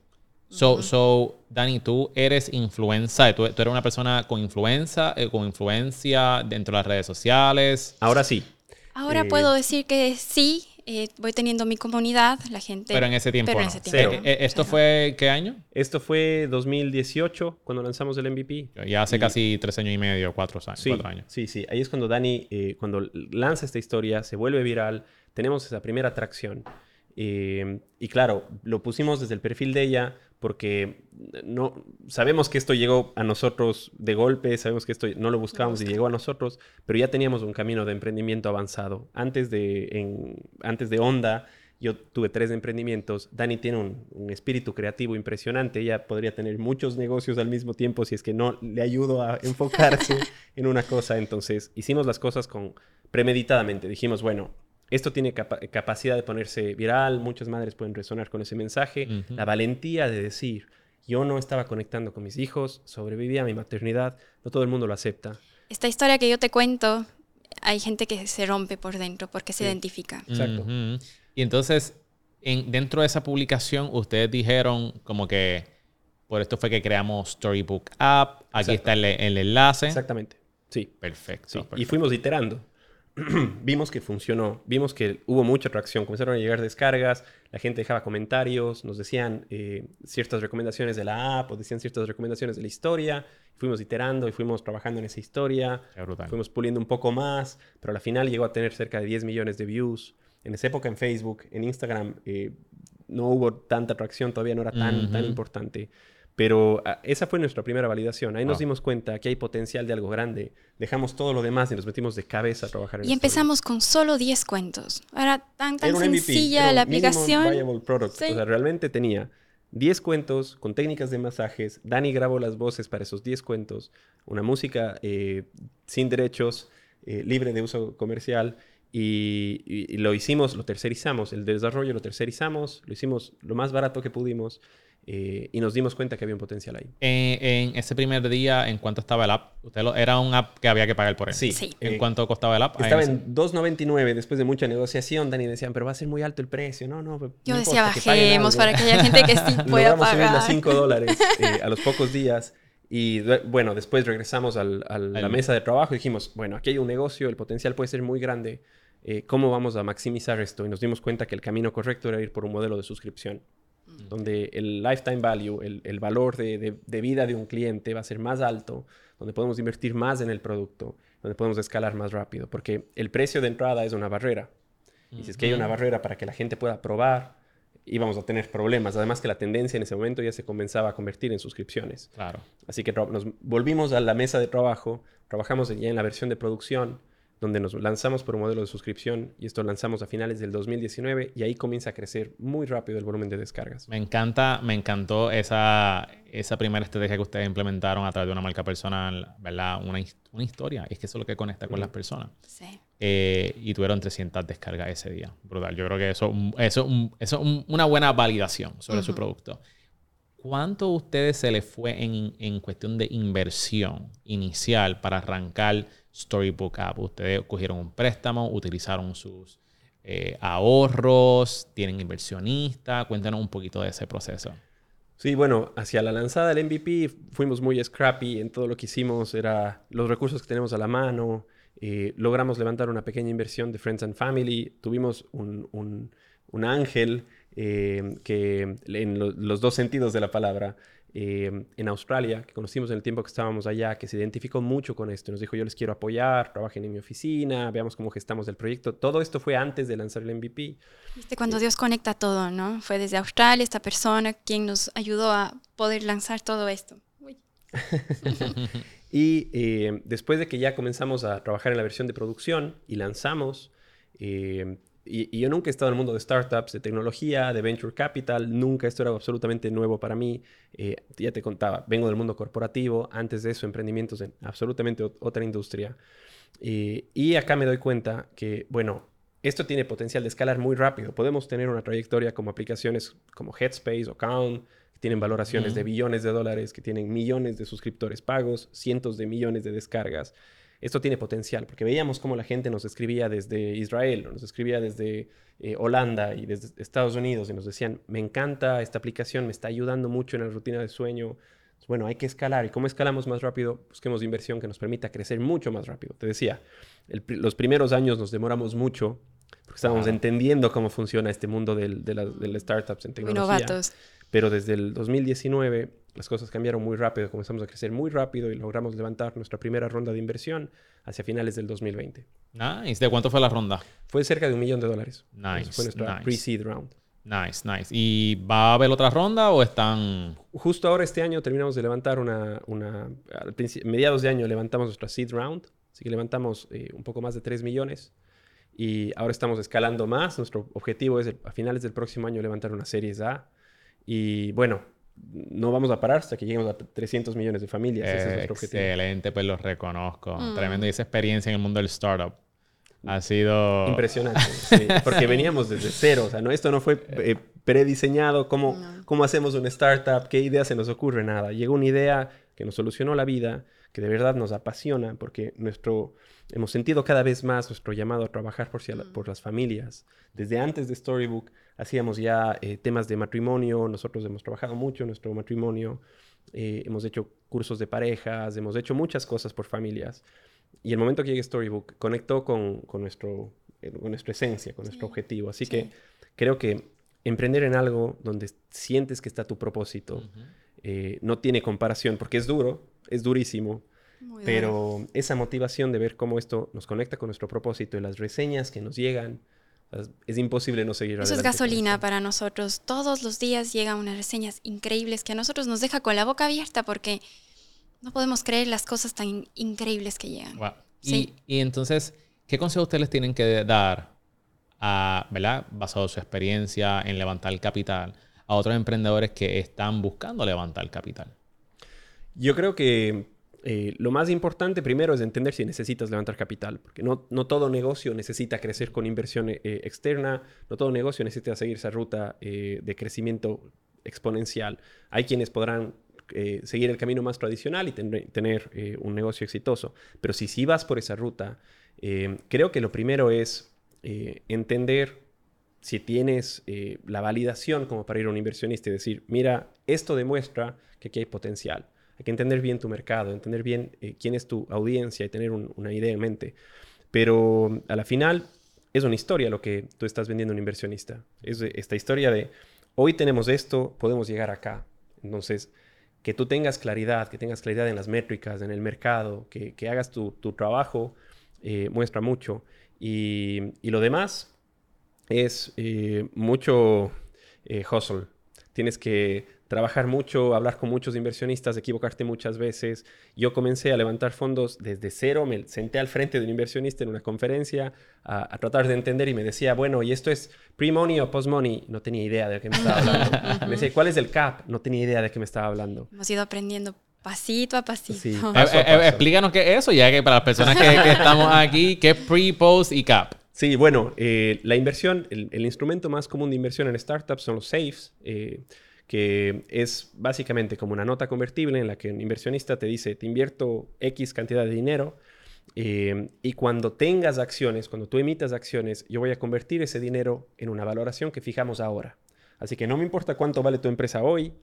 Speaker 1: So, so, Dani, tú eres influencer, tú, tú eres una persona con influencia, eh, con influencia dentro de las redes sociales.
Speaker 2: Ahora sí.
Speaker 3: Ahora
Speaker 2: Eh,
Speaker 3: puedo decir que sí, eh, voy teniendo mi comunidad, la gente...
Speaker 1: Pero en ese tiempo
Speaker 3: pero en
Speaker 1: no.
Speaker 3: ese
Speaker 2: Cero.
Speaker 3: tiempo.
Speaker 1: Eh, eh, ¿Esto fue qué año?
Speaker 2: Esto fue 2018 cuando lanzamos el MVP.
Speaker 1: Ya hace
Speaker 2: Y-
Speaker 1: casi tres años y medio, cuatro años.
Speaker 2: Sí,
Speaker 1: Cuatro años.
Speaker 2: sí, sí. Ahí es cuando Dani, eh, cuando lanza esta historia, se vuelve viral, tenemos esa primera atracción. Eh, y claro, lo pusimos desde el perfil de ella porque no sabemos que esto llegó a nosotros de golpe, sabemos que esto no lo buscábamos y llegó a nosotros, pero ya teníamos un camino de emprendimiento avanzado. Antes de, en- antes de Onda, yo tuve tres emprendimientos. Dani tiene un, un espíritu creativo impresionante. Ella podría tener muchos negocios al mismo tiempo si es que no le ayudo a [LAUGHS] enfocarse en una cosa. Entonces, hicimos las cosas con premeditadamente. Dijimos, bueno, esto tiene capa- capacidad de ponerse viral. Muchas madres pueden resonar con ese mensaje. La valentía de decir, yo no estaba conectando con mis hijos, sobrevivía a mi maternidad. No todo el mundo lo acepta.
Speaker 3: Esta historia que yo te cuento, hay gente que se rompe por dentro porque se
Speaker 2: Sí.
Speaker 3: identifica.
Speaker 2: Exacto.
Speaker 1: Y entonces, en, dentro de esa publicación, ustedes dijeron como que por esto fue que creamos Storybook App. Aquí
Speaker 2: Exacto.
Speaker 1: está el, el enlace.
Speaker 2: Exactamente. Sí.
Speaker 1: Perfecto.
Speaker 2: Sí, y
Speaker 1: perfecto.
Speaker 2: fuimos iterando. [CLEARS THROAT] vimos que funcionó, vimos que hubo mucha atracción, comenzaron a llegar descargas, la gente dejaba comentarios, nos decían eh, ciertas recomendaciones de la app o decían ciertas recomendaciones de la historia, fuimos iterando y fuimos trabajando en esa historia, fuimos puliendo un poco más, pero al final llegó a tener cerca de 10 millones de views. En esa época en Facebook, en Instagram, eh, no hubo tanta atracción, todavía no era tan, tan importante. Pero ah, esa fue nuestra primera validación. Ahí nos
Speaker 1: Wow.
Speaker 2: dimos cuenta que hay potencial de algo grande. Dejamos todo lo demás y nos metimos de cabeza a trabajar en
Speaker 3: Y empezamos con solo 10 cuentos. Era tan, tan
Speaker 2: Era MVP,
Speaker 3: sencilla
Speaker 2: era
Speaker 3: la aplicación.
Speaker 2: viable product.
Speaker 3: Sí.
Speaker 2: O sea, realmente tenía 10 cuentos con técnicas de masajes. Dani grabó las voces para esos 10 cuentos. Una música eh, sin derechos, eh, libre de uso comercial. Y, y- y lo hicimos, lo tercerizamos. El desarrollo lo tercerizamos. Lo hicimos lo más barato que pudimos. Eh, y nos dimos cuenta que había un potencial ahí.
Speaker 1: En, en ese primer día, ¿en cuánto estaba el app? Usted lo- era un app que había que pagar por él.
Speaker 2: Sí.
Speaker 3: Sí.
Speaker 1: ¿En
Speaker 2: eh,
Speaker 1: cuánto costaba el app?
Speaker 2: Estaba en 2.99 después de mucha negociación. Dani decían, pero va a ser muy alto el precio. No, no. no
Speaker 3: Yo decía,
Speaker 2: que
Speaker 3: bajemos
Speaker 2: algo".
Speaker 3: para que haya gente que sí [LAUGHS] pueda
Speaker 2: Logramos subirlo a
Speaker 3: pagar.
Speaker 2: 5 dólares [LAUGHS] eh, a los pocos días. Y bueno, después regresamos al- al- a la mesa de trabajo y dijimos, bueno, aquí hay un negocio, el potencial puede ser muy grande. eh, cómo vamos a maximizar esto y nos dimos cuenta que el camino correcto era ir por un modelo de suscripción, donde el lifetime value, el, valor de, vida de un cliente va a ser más alto, donde podemos invertir más en el producto, donde podemos escalar más rápido, porque el precio de entrada es una barrera. Y si es que hay una barrera para que la gente pueda probar, íbamos a tener problemas. Además que la tendencia en ese momento ya se comenzaba a convertir en suscripciones.
Speaker 1: Claro.
Speaker 2: Así que nos volvimos a la mesa de trabajo, trabajamos ya en la versión de producción, donde nos lanzamos por un modelo de suscripción y esto lanzamos a finales del 2019 y ahí comienza a crecer muy rápido el volumen de descargas.
Speaker 1: Me encanta, me encantó esa, esa primera estrategia que ustedes implementaron a través de una marca personal, ¿verdad? Una, una historia, es que eso es lo que conecta con las personas. Sí. Eh, y tuvieron 300 descargas ese día. Brutal. Yo creo que eso, eso, eso es una buena validación sobre su producto. ¿Cuánto a ustedes se les fue en, en cuestión de inversión inicial para arrancar? Storybook App. Ustedes cogieron un préstamo, utilizaron sus eh, ahorros, tienen inversionista. Cuéntanos un poquito de ese proceso.
Speaker 2: Sí, bueno, hacia la lanzada del MVP fuimos muy scrappy en todo lo que hicimos, era los recursos que tenemos a la mano, eh, logramos levantar una pequeña inversión de Friends and Family, tuvimos un, un, ángel eh, que en los dos sentidos de la palabra Em, en Australia, que conocimos en el tiempo que estábamos allá, que se identificó mucho con esto. Nos dijo, yo les quiero apoyar, trabajen en mi oficina, veamos cómo gestamos el proyecto. Todo esto fue antes de lanzar el MVP.
Speaker 3: Viste, cuando Dios conecta todo, ¿no? Fue desde Australia esta persona quien nos ayudó a poder lanzar todo esto. [LAUGHS]
Speaker 2: y em, después de que ya comenzamos a trabajar en la versión de producción y lanzamos, eh, y, yo nunca he estado en el mundo de startups, de tecnología, de venture capital, nunca esto era absolutamente nuevo para mí. Eh, ya te contaba, vengo del mundo corporativo, antes de eso emprendimientos en absolutamente otra industria. y acá me doy cuenta que, bueno, esto tiene potencial de escalar muy rápido. Podemos tener una trayectoria como aplicaciones como Headspace o Count, que tienen valoraciones de billones de dólares, que tienen millones de suscriptores pagos, cientos de millones de descargas esto tiene potencial, porque veíamos cómo la gente nos escribía desde Israel, nos escribía desde eh, Holanda y desde Estados Unidos y nos decían, me encanta esta aplicación, me está ayudando mucho en la rutina de sueño. Bueno, hay que escalar. ¿Y cómo escalamos más rápido? Busquemos inversión que nos permita crecer mucho más rápido. Te decía, los primeros años nos demoramos mucho porque estábamos entendiendo cómo funciona este mundo del, de, las startups en tecnología. Pero desde el 2019 las cosas cambiaron muy rápido, comenzamos a crecer muy rápido y logramos levantar nuestra primera ronda de inversión hacia finales del 2020.
Speaker 1: Nice. ¿De cuánto fue la ronda?
Speaker 2: Fue cerca de un millón de dólares.
Speaker 1: Nice.
Speaker 2: fue nuestra pre-seed round.
Speaker 1: Nice, nice. ¿Y va a haber otra ronda o están...?
Speaker 2: Justo ahora este año terminamos de levantar una... una a mediados de año levantamos nuestra seed round. Así que levantamos eh, un poco más de 3 millones. Y ahora estamos escalando más. Nuestro objetivo es a finales del próximo año levantar una serie A. Y bueno, no vamos a parar hasta que lleguemos a 300 millones de familias. Ese es nuestro objetivo.
Speaker 1: Excelente, pues lo reconozco. Mm. Tremendo. Y esa experiencia en el mundo del startup ha sido...
Speaker 2: Impresionante, porque [LAUGHS] veníamos desde cero. O sea, no, esto no fue eh, prediseñado. ¿Cómo, ¿Cómo hacemos una startup? ¿Qué idea se nos ocurre? Nada. Llegó una idea que nos solucionó la vida, que de verdad nos apasiona, porque nuestro, hemos sentido cada vez más nuestro llamado a trabajar por, mm. por las familias. Desde antes de Storybook hacíamos ya eh, temas de matrimonio, nosotros hemos trabajado mucho en nuestro matrimonio, eh, hemos hecho cursos de parejas, hemos hecho muchas cosas por familias. Y el momento que llegue Storybook conectó con, con nuestro, eh, con nuestra esencia, con nuestro objetivo. Así que creo que emprender en algo donde sientes que está tu propósito no tiene comparación, porque es duro, es durísimo, pero esa motivación de ver cómo esto nos conecta con nuestro propósito y las reseñas que nos llegan, es imposible no seguir
Speaker 3: Eso es gasolina para nosotros. Todos los días llegan unas reseñas increíbles que a nosotros nos deja con la boca abierta porque no podemos creer las cosas tan increíbles que llegan.
Speaker 1: Y, entonces, ¿qué consejo ustedes tienen que dar, a, ¿verdad? basado en su experiencia en levantar capital, a otros emprendedores que están buscando levantar capital?
Speaker 2: Yo creo que eh, lo más importante primero es entender si necesitas levantar capital, porque no, no todo negocio necesita crecer con inversión eh, externa, no todo negocio necesita seguir esa ruta eh, de crecimiento exponencial. Hay quienes podrán seguir el camino más tradicional y tener un negocio exitoso, pero si sí vas por esa ruta, creo que lo primero es entender si tienes la validación como para ir a un inversionista y decir, mira, esto demuestra que aquí hay potencial. Hay que entender bien tu mercado, entender bien eh, quién es tu audiencia y tener una idea en mente. Pero a la final, es una historia lo que tú estás vendiendo a un inversionista. Es esta historia de hoy tenemos esto, podemos llegar acá. Entonces, que tú tengas claridad, que tengas claridad en las métricas, en el mercado, que, hagas tu, trabajo, eh, muestra mucho. Y, lo demás es eh, mucho hustle. Tienes que trabajar mucho, hablar con muchos inversionistas, equivocarte muchas veces. Yo comencé a levantar fondos desde cero, me senté al frente de un inversionista en una conferencia a, tratar de entender y me decía, bueno, ¿y esto es pre-money o post-money? No tenía idea de qué me estaba hablando. [LAUGHS] me decía, ¿cuál es el cap? No tenía idea de qué me estaba hablando.
Speaker 3: Hemos ido aprendiendo pasito a pasito.
Speaker 1: Sí, [LAUGHS] eh, eh, eh, explícanos qué es eso, ya que para las personas que, estamos aquí, ¿qué es pre, post y cap?
Speaker 2: Sí, bueno, la inversión, el, instrumento más común de inversión en startups son los safes que es básicamente como una nota convertible en la que un inversionista te dice, te invierto X cantidad de dinero eh, y cuando tengas acciones, cuando tú emitas acciones, yo voy a convertir ese dinero en una valoración que fijamos ahora. Así que no me importa cuánto vale tu empresa hoy,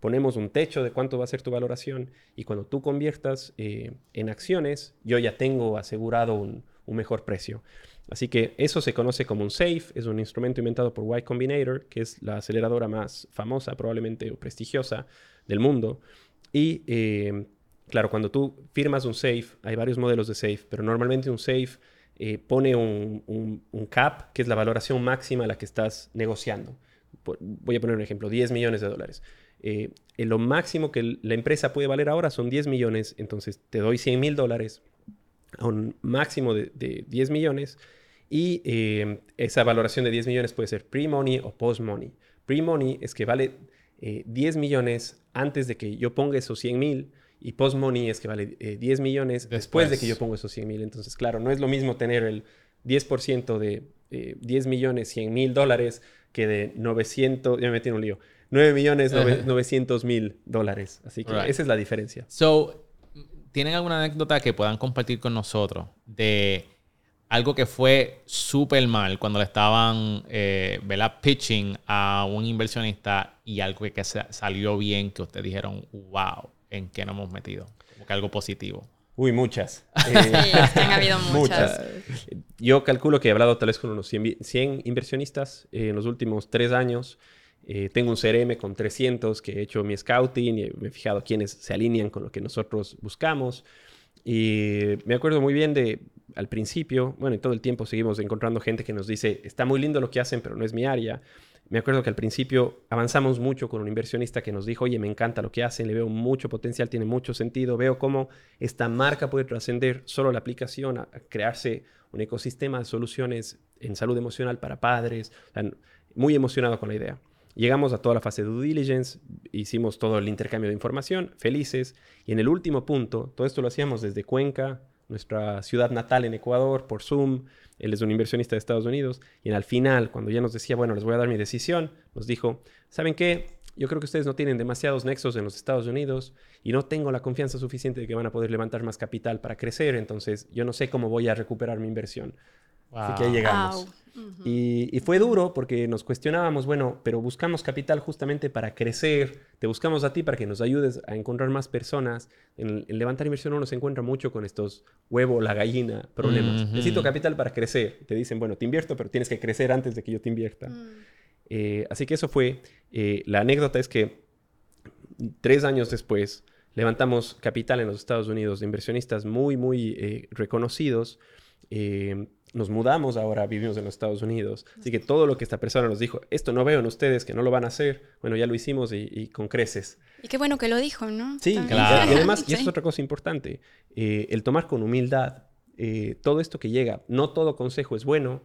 Speaker 2: ponemos un techo de cuánto va a ser tu valoración y cuando tú conviertas eh, en acciones, yo ya tengo asegurado un mejor precio. Así que eso se conoce como un SAFE, es un instrumento inventado por Y Combinator, que es la aceleradora más famosa probablemente o prestigiosa del mundo. Y eh, claro, cuando tú firmas un SAFE, hay varios modelos de SAFE, pero normalmente un SAFE eh, pone un, cap, que es la valoración máxima a la que estás negociando. voy a poner un ejemplo, 10 millones de dólares. Eh, lo máximo que la empresa puede valer ahora son 10 millones, entonces te doy 100 mil dólares a un máximo de, de 10 millones y eh, esa valoración de 10 millones puede ser pre-money o post-money. Pre-money es que vale 10 eh, millones antes de que yo ponga esos 100 mil y post-money es que vale 10 eh, millones después. de que yo ponga esos 100 mil. Entonces, claro, no es lo mismo tener el 10% de 10 millones 100 mil dólares que de 900, ya me metí en un lío, 9 millones 900 mil dólares. Así que esa es la diferencia.
Speaker 1: So, ¿tienen alguna anécdota que puedan compartir con nosotros de algo que fue súper mal cuando le estaban eh, pitching a un inversionista y algo que, salió bien, que ustedes dijeron, wow, ¿en qué nos hemos metido? Como que algo positivo.
Speaker 2: Uy, muchas. [LAUGHS]
Speaker 3: sí, han habido muchas.
Speaker 2: Yo calculo que he hablado tal vez con unos 100, inversionistas en los últimos tres años. Eh, tengo un CRM con 300 que he hecho mi scouting y me he fijado quiénes se alinean con lo que nosotros buscamos. Y me acuerdo muy bien de al principio, bueno, y todo el tiempo seguimos encontrando gente que nos dice, está muy lindo lo que hacen, pero no es mi área. Me acuerdo que al principio avanzamos mucho con un inversionista que nos dijo, oye, me encanta lo que hacen, le veo mucho potencial, tiene mucho sentido, veo cómo esta marca puede trascender solo la aplicación a, crearse un ecosistema de soluciones en salud emocional para padres. muy emocionado con la idea. Llegamos a toda la fase de due diligence, hicimos todo el intercambio de información, felices, y en el último punto, todo esto lo hacíamos desde Cuenca, nuestra ciudad natal en Ecuador, por Zoom. Él es un inversionista de Estados Unidos. Y al final, cuando ya nos decía, bueno, les voy a dar mi decisión, nos dijo, ¿saben qué? Yo creo que ustedes no tienen demasiados nexos en los Estados Unidos y no tengo la confianza suficiente de que van a poder levantar más capital para crecer, entonces yo no sé cómo voy a recuperar mi inversión. Así que ahí llegamos. y, fue duro porque nos cuestionábamos, bueno, pero buscamos capital justamente para crecer, te buscamos a ti para que nos ayudes a encontrar más personas. En, levantar inversión uno se encuentra mucho con estos huevo, la gallina, problemas. Necesito capital para crecer. Te dicen, bueno, te invierto, pero tienes que crecer antes de que yo te invierta. Mm. Eh, así que eso fue, eh, la anécdota es que tres años después levantamos capital en los Estados Unidos de inversionistas muy, muy eh, reconocidos nos mudamos ahora, vivimos en los Estados Unidos. Así que todo lo que esta persona nos dijo, esto no veo en ustedes, que no lo van a hacer, bueno, ya lo hicimos y, con creces.
Speaker 3: Y qué bueno que lo dijo, ¿no?
Speaker 2: Sí, claro. Y [LAUGHS] además, y eso es otra cosa importante, eh, el tomar con humildad eh, todo esto que llega. No todo consejo es bueno,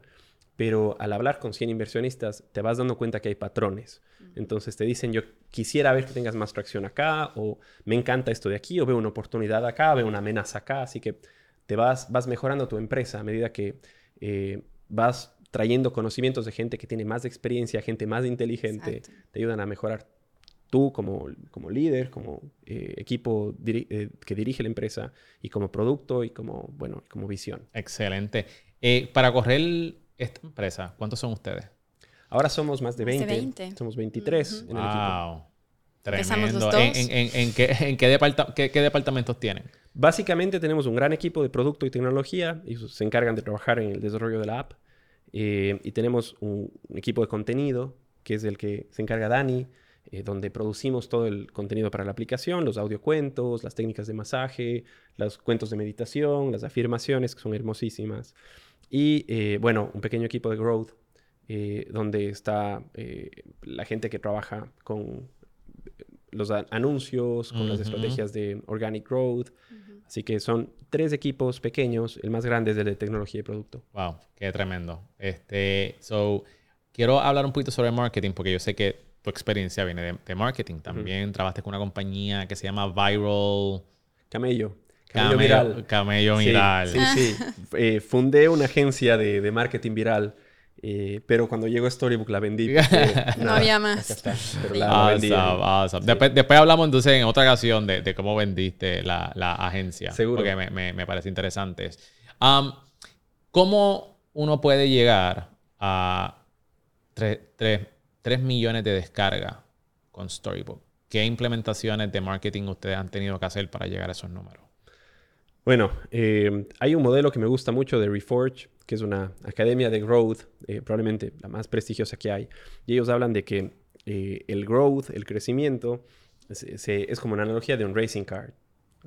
Speaker 2: pero al hablar con 100 inversionistas te vas dando cuenta que hay patrones. Entonces te dicen, yo quisiera ver que tengas más tracción acá, o me encanta esto de aquí, o veo una oportunidad acá, veo una amenaza acá, así que te vas, vas mejorando tu empresa a medida que eh, vas trayendo conocimientos de gente que tiene más experiencia, gente más inteligente, te ayudan a mejorar tú como, como líder, como eh, equipo eh, que dirige la empresa y como producto y como, bueno, como visión.
Speaker 1: Excelente. para correr esta empresa, ¿cuántos son ustedes?
Speaker 2: Ahora somos más de 20. Somos 23 en el equipo.
Speaker 1: Tremendo. ¿En, qué, qué departamentos tienen?
Speaker 2: Básicamente tenemos un gran equipo de producto y tecnología, y se encargan de trabajar en el desarrollo de la app. Eh, y tenemos un, equipo de contenido, que es el que se encarga Dani, eh, donde producimos todo el contenido para la aplicación, los audiocuentos, las técnicas de masaje, los cuentos de meditación, las afirmaciones, que son hermosísimas. Y eh, bueno, un pequeño equipo de growth, donde está la gente que trabaja con los anuncios, con las estrategias de organic growth. Así que son tres equipos pequeños. El más grande es el de tecnología y producto.
Speaker 1: Wow, qué tremendo. Este, so, quiero hablar un poquito sobre marketing porque yo sé que tu experiencia viene de, marketing. También trabajaste con una compañía que se llama Viral.
Speaker 2: Camello. Camello, Viral.
Speaker 1: Camello Viral.
Speaker 2: Sí, sí. [LAUGHS] Eh, fundé una agencia de, de marketing viral eh, pero cuando llegó Storybook la vendí. [LAUGHS]
Speaker 3: no había más.
Speaker 1: Después, hablamos entonces en otra ocasión de, cómo vendiste la, agencia. Seguro. Porque me, parece interesante. ¿Cómo uno puede llegar a 3, millones de descargas con Storybook? ¿Qué implementaciones de marketing ustedes han tenido que hacer para llegar a esos números?
Speaker 2: Bueno, eh, hay un modelo que me gusta mucho de Reforge, que es una academia de growth, eh, probablemente la más prestigiosa que hay. Y ellos hablan de que eh, el growth, el crecimiento, es, como una analogía de un racing car,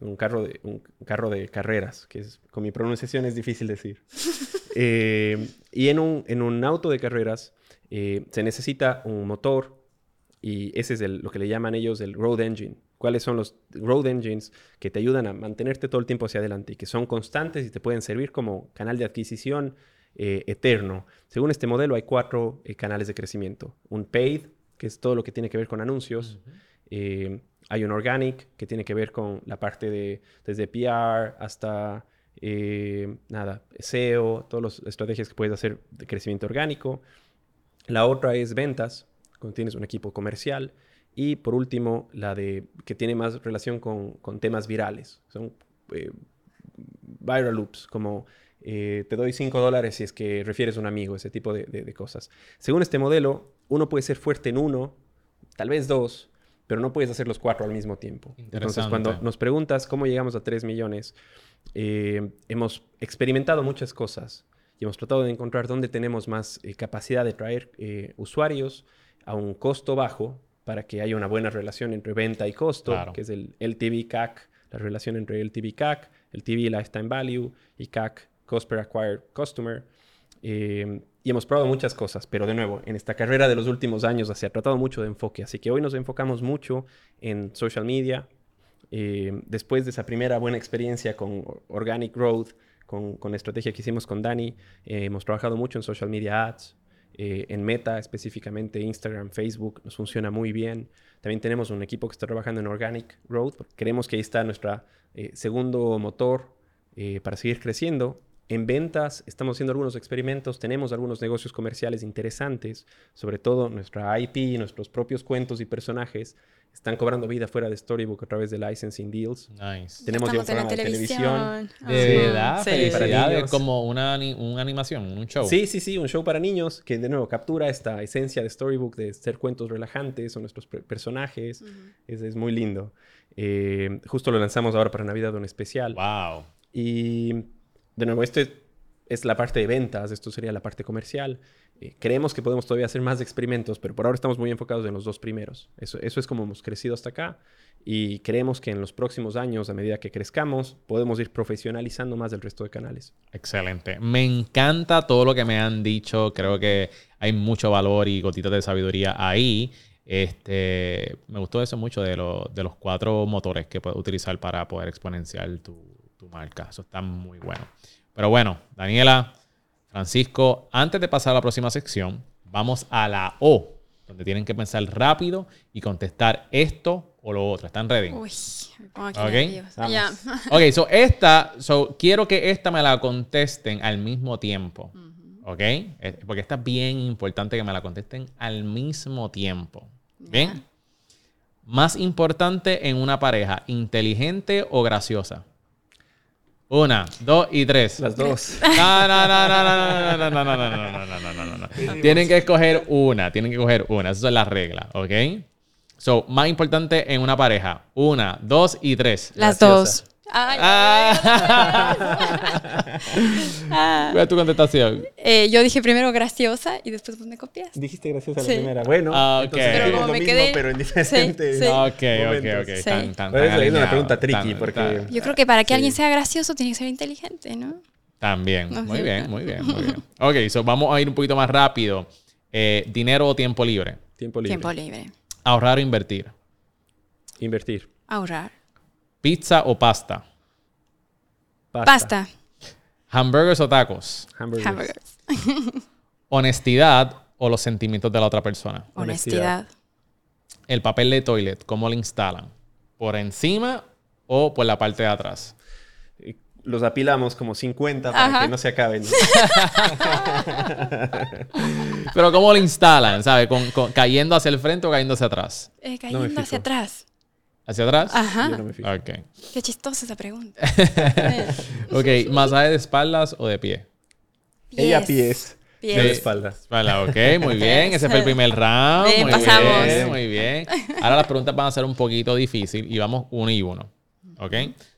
Speaker 2: un carro de, un carro de carreras, que es, con mi pronunciación es difícil decir. [LAUGHS] y en un, en un, auto de carreras se necesita un motor y ese es lo que le llaman ellos el road engine cuáles son los road engines que te ayudan a mantenerte todo el tiempo hacia adelante y que son constantes y te pueden servir como canal de adquisición eh, eterno. Según este modelo hay cuatro eh, canales de crecimiento. Un paid, que es todo lo que tiene que ver con anuncios. Eh, hay un organic, que tiene que ver con la parte de desde PR hasta nada, SEO, todas las estrategias que puedes hacer de crecimiento orgánico. La otra es ventas, cuando tienes un equipo comercial. Y por último, la de que tiene más relación con, temas virales. Son eh, viral loops, como eh, te doy 5 dólares si es que refieres a un amigo, ese tipo de, cosas. Según este modelo, uno puede ser fuerte en uno, tal vez dos, pero no puedes hacer los cuatro al mismo tiempo. Entonces, cuando nos preguntas cómo llegamos a 3 millones, eh, hemos experimentado muchas cosas y hemos tratado de encontrar dónde tenemos más capacidad de traer usuarios a un costo bajo para que haya una buena relación entre venta y costo, que es el LTV CAC, la relación entre LTV CAC, LTV Lifetime Value y CAC Cost Per Acquired Customer. Eh, y hemos probado muchas cosas, pero de nuevo, en esta carrera de los últimos años se ha tratado mucho de enfoque, así que hoy nos enfocamos mucho en social media. Eh, después de esa primera buena experiencia con Organic Growth, con, con la estrategia que hicimos con Dani, eh, hemos trabajado mucho en social media ads, eh, en Meta, específicamente Instagram, Facebook, nos funciona muy bien. También tenemos un equipo que está trabajando en Organic Growth. Creemos que ahí está nuestro eh, segundo motor eh, para seguir creciendo. En ventas estamos haciendo algunos experimentos, tenemos algunos negocios comerciales interesantes, sobre todo nuestra IP, nuestros propios cuentos y personajes están cobrando vida fuera de Storybook a través de licensing deals.
Speaker 1: Nice.
Speaker 3: Tenemos ya un programa de televisión.
Speaker 1: De verdad, sí. felicidades. Como una, una, animación, un show.
Speaker 2: Sí, sí, sí, un show para niños que de nuevo captura esta esencia de Storybook de ser cuentos relajantes, son nuestros personajes. es, es, muy lindo. Eh, justo lo lanzamos ahora para Navidad, un especial.
Speaker 1: Wow.
Speaker 2: Y de nuevo, este es la parte de ventas, esto sería la parte comercial. Eh, creemos que podemos todavía hacer más experimentos, pero por ahora estamos muy enfocados en los dos primeros. Eso, eso es como hemos crecido hasta acá y creemos que en los próximos años, a medida que crezcamos, podemos ir profesionalizando más el resto de canales.
Speaker 1: Excelente. Me encanta todo lo que me han dicho. Creo que hay mucho valor y gotitas de sabiduría ahí. Este, me gustó eso mucho de, de los cuatro motores que puedes utilizar para poder exponenciar tu, tu marca. Eso está muy bueno. Pero bueno, Daniela, Francisco, antes de pasar a la próxima sección, vamos a la O, donde tienen que pensar rápido y contestar esto o lo otro. ¿Están ready? Uy,
Speaker 3: okay. [LAUGHS]
Speaker 1: ok, so esta, so quiero que esta me la contesten al mismo tiempo. ¿Ok? Eh, porque esta es bien importante que me la contesten al mismo tiempo. ¿Bien? Más importante en una pareja, inteligente o graciosa. Una, dos y tres.
Speaker 2: Las dos.
Speaker 1: No, no, no, no, no, no, no, no, no, no, no, no, no, no, no. Tienen que escoger una, tienen que escoger una. Esa es la regla, ¿ok? So, más importante en una pareja. Una, dos y tres.
Speaker 3: Las dos. Ay,
Speaker 1: Ah.
Speaker 3: Ah.
Speaker 1: ¿Cuál es tu contestación?
Speaker 3: Eh, yo dije primero graciosa y después vos me copiaste.
Speaker 2: Dijiste graciosa
Speaker 3: Sí.
Speaker 2: la primera. Bueno,
Speaker 1: Ah, ok.
Speaker 2: entonces
Speaker 1: Pero
Speaker 3: como
Speaker 2: lo
Speaker 3: me
Speaker 2: mismo,
Speaker 3: quedé-
Speaker 2: pero en diferentes
Speaker 3: Sí, sí.
Speaker 1: Ok, ok,
Speaker 2: momentos.
Speaker 1: ok.
Speaker 3: Sí.
Speaker 1: Tan, tan,
Speaker 2: Pero es-
Speaker 1: tan
Speaker 2: es una pregunta tricky,
Speaker 1: Tan-
Speaker 2: porque-
Speaker 1: tan-
Speaker 3: Yo creo que para que
Speaker 2: Sí.
Speaker 3: alguien sea gracioso tiene que ser inteligente, ¿no?
Speaker 1: También.
Speaker 3: No
Speaker 1: Muy
Speaker 3: sé.
Speaker 1: bien, muy bien, muy bien. Ok, so vamos a ir un poquito más rápido. Eh, ¿Dinero o tiempo libre?
Speaker 2: Tiempo libre.
Speaker 3: Tiempo libre.
Speaker 1: ¿Ahorrar o invertir?
Speaker 2: Invertir.
Speaker 3: Ahorrar.
Speaker 1: ¿Pizza o pasta?
Speaker 2: Pasta.
Speaker 3: Pasta.
Speaker 1: ¿Hamburgers o tacos?
Speaker 2: Hamburgers.
Speaker 3: Hamburgers. [LAUGHS]
Speaker 1: ¿Honestidad o los sentimientos de la otra persona?
Speaker 2: Honestidad.
Speaker 1: ¿El papel de toilet, cómo lo instalan? ¿Por encima o por la parte de atrás?
Speaker 2: Los apilamos como 50 para
Speaker 3: Ajá.
Speaker 2: que no se acaben. [LAUGHS]
Speaker 1: Pero ¿cómo lo instalan? ¿Sabes? Con, con- ¿Cayendo hacia el frente o cayendo hacia atrás?
Speaker 3: Eh,
Speaker 2: No
Speaker 3: cayendo hacia atrás.
Speaker 1: ¿Hacia atrás?
Speaker 3: Ajá.
Speaker 2: Yo no me fijo.
Speaker 1: Ok.
Speaker 3: Qué chistosa esa pregunta. [LAUGHS]
Speaker 1: Ok, ¿masaje de espaldas o de pie?
Speaker 2: Ella pies.
Speaker 3: Pies.
Speaker 2: De espaldas.
Speaker 1: Espalda, ok, muy bien. Ese fue el primer round.
Speaker 3: Bien,
Speaker 1: muy
Speaker 3: pasamos.
Speaker 1: bien, muy bien. Ahora las preguntas van a ser un poquito difícil y vamos uno y uno. ¿Ok?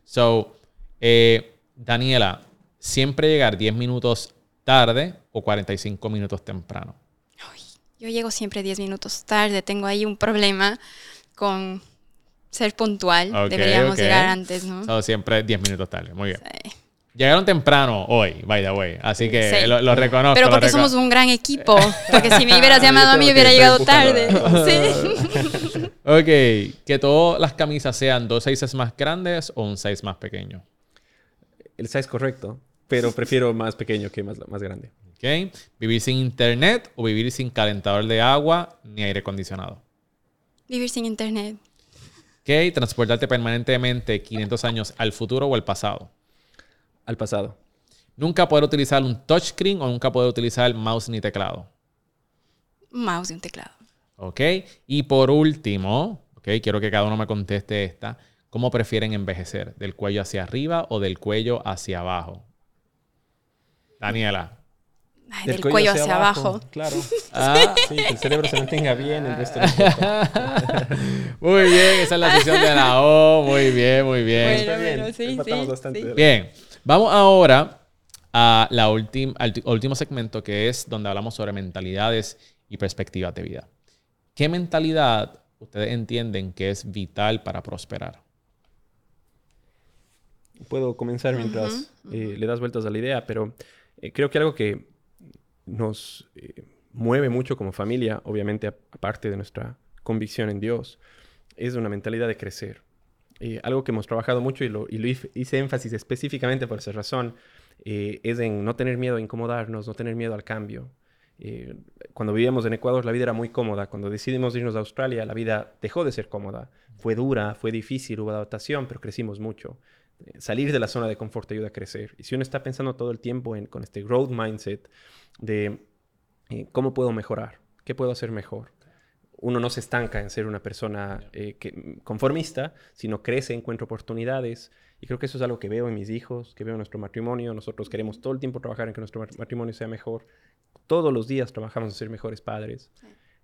Speaker 1: So, eh, Daniela, ¿siempre llegar 10 minutos tarde o 45 minutos temprano?
Speaker 3: Ay, yo llego siempre 10 minutos tarde. Tengo ahí un problema con ser puntual. Deberíamos llegar antes, ¿no?
Speaker 1: So, siempre 10 minutos tarde. Muy bien.
Speaker 3: Sí.
Speaker 1: Llegaron temprano hoy, by the way. Así que
Speaker 3: Sí.
Speaker 1: lo, lo reconozco.
Speaker 3: Pero porque somos un gran equipo. Porque si me hubieras [LAUGHS] llamado a mí hubiera
Speaker 2: que
Speaker 3: llegado tarde. Sí. [LAUGHS]
Speaker 1: Ok, que todas las camisas sean dos sizes más grandes o un size más pequeño.
Speaker 2: El size correcto, pero prefiero más pequeño que más, más grande.
Speaker 1: Ok, vivir sin internet o vivir sin calentador de agua ni aire acondicionado.
Speaker 3: Vivir sin internet.
Speaker 1: Ok, transportarte permanentemente 500 años al futuro o al pasado.
Speaker 2: Al pasado.
Speaker 1: Nunca poder utilizar un touchscreen o nunca poder utilizar mouse ni teclado.
Speaker 3: Mouse y un teclado.
Speaker 1: Ok, y por último, ok, quiero que cada uno me conteste esta. ¿Cómo prefieren envejecer? ¿Del cuello hacia arriba o del cuello hacia abajo? Daniela.
Speaker 3: Ay, del, cuello, hacia, abajo.
Speaker 2: Claro. [LAUGHS]
Speaker 1: Ah,
Speaker 2: Sí, que el cerebro se mantenga bien, el resto del cuerpo. [LAUGHS]
Speaker 1: muy bien, esa es la sesión de la O. Muy bien, muy bien.
Speaker 3: Bueno,
Speaker 2: Está bien,
Speaker 3: bueno, sí,
Speaker 2: empatamos
Speaker 3: sí,
Speaker 2: bastante.
Speaker 3: sí.
Speaker 1: Bien, vamos ahora a la ultim- al ti- último segmento que es donde hablamos sobre mentalidades y perspectivas de vida. ¿Qué mentalidad ustedes entienden que es vital para prosperar?
Speaker 2: Puedo comenzar mientras eh, le das vueltas a la idea, pero eh, creo que algo que nos eh, mueve mucho como familia, obviamente aparte de nuestra convicción en Dios, es una mentalidad de crecer. Eh, algo que hemos trabajado mucho y lo, hice énfasis específicamente por esa razón, eh, es en no tener miedo a incomodarnos, no tener miedo al cambio. Eh, cuando vivíamos en Ecuador la vida era muy cómoda. Cuando decidimos irnos a Australia la vida dejó de ser cómoda. Fue dura, fue difícil, hubo adaptación, pero crecimos mucho. Salir de la zona de confort te ayuda a crecer. Y si uno está pensando todo el tiempo en, con este growth mindset de eh, cómo puedo mejorar, qué puedo hacer mejor, uno no se estanca en ser una persona eh, que, conformista, sino crece, encuentra oportunidades. Y creo que eso es algo que veo en mis hijos, que veo en nuestro matrimonio. Nosotros queremos todo el tiempo trabajar en que nuestro mat- matrimonio sea mejor. Todos los días trabajamos en ser mejores padres.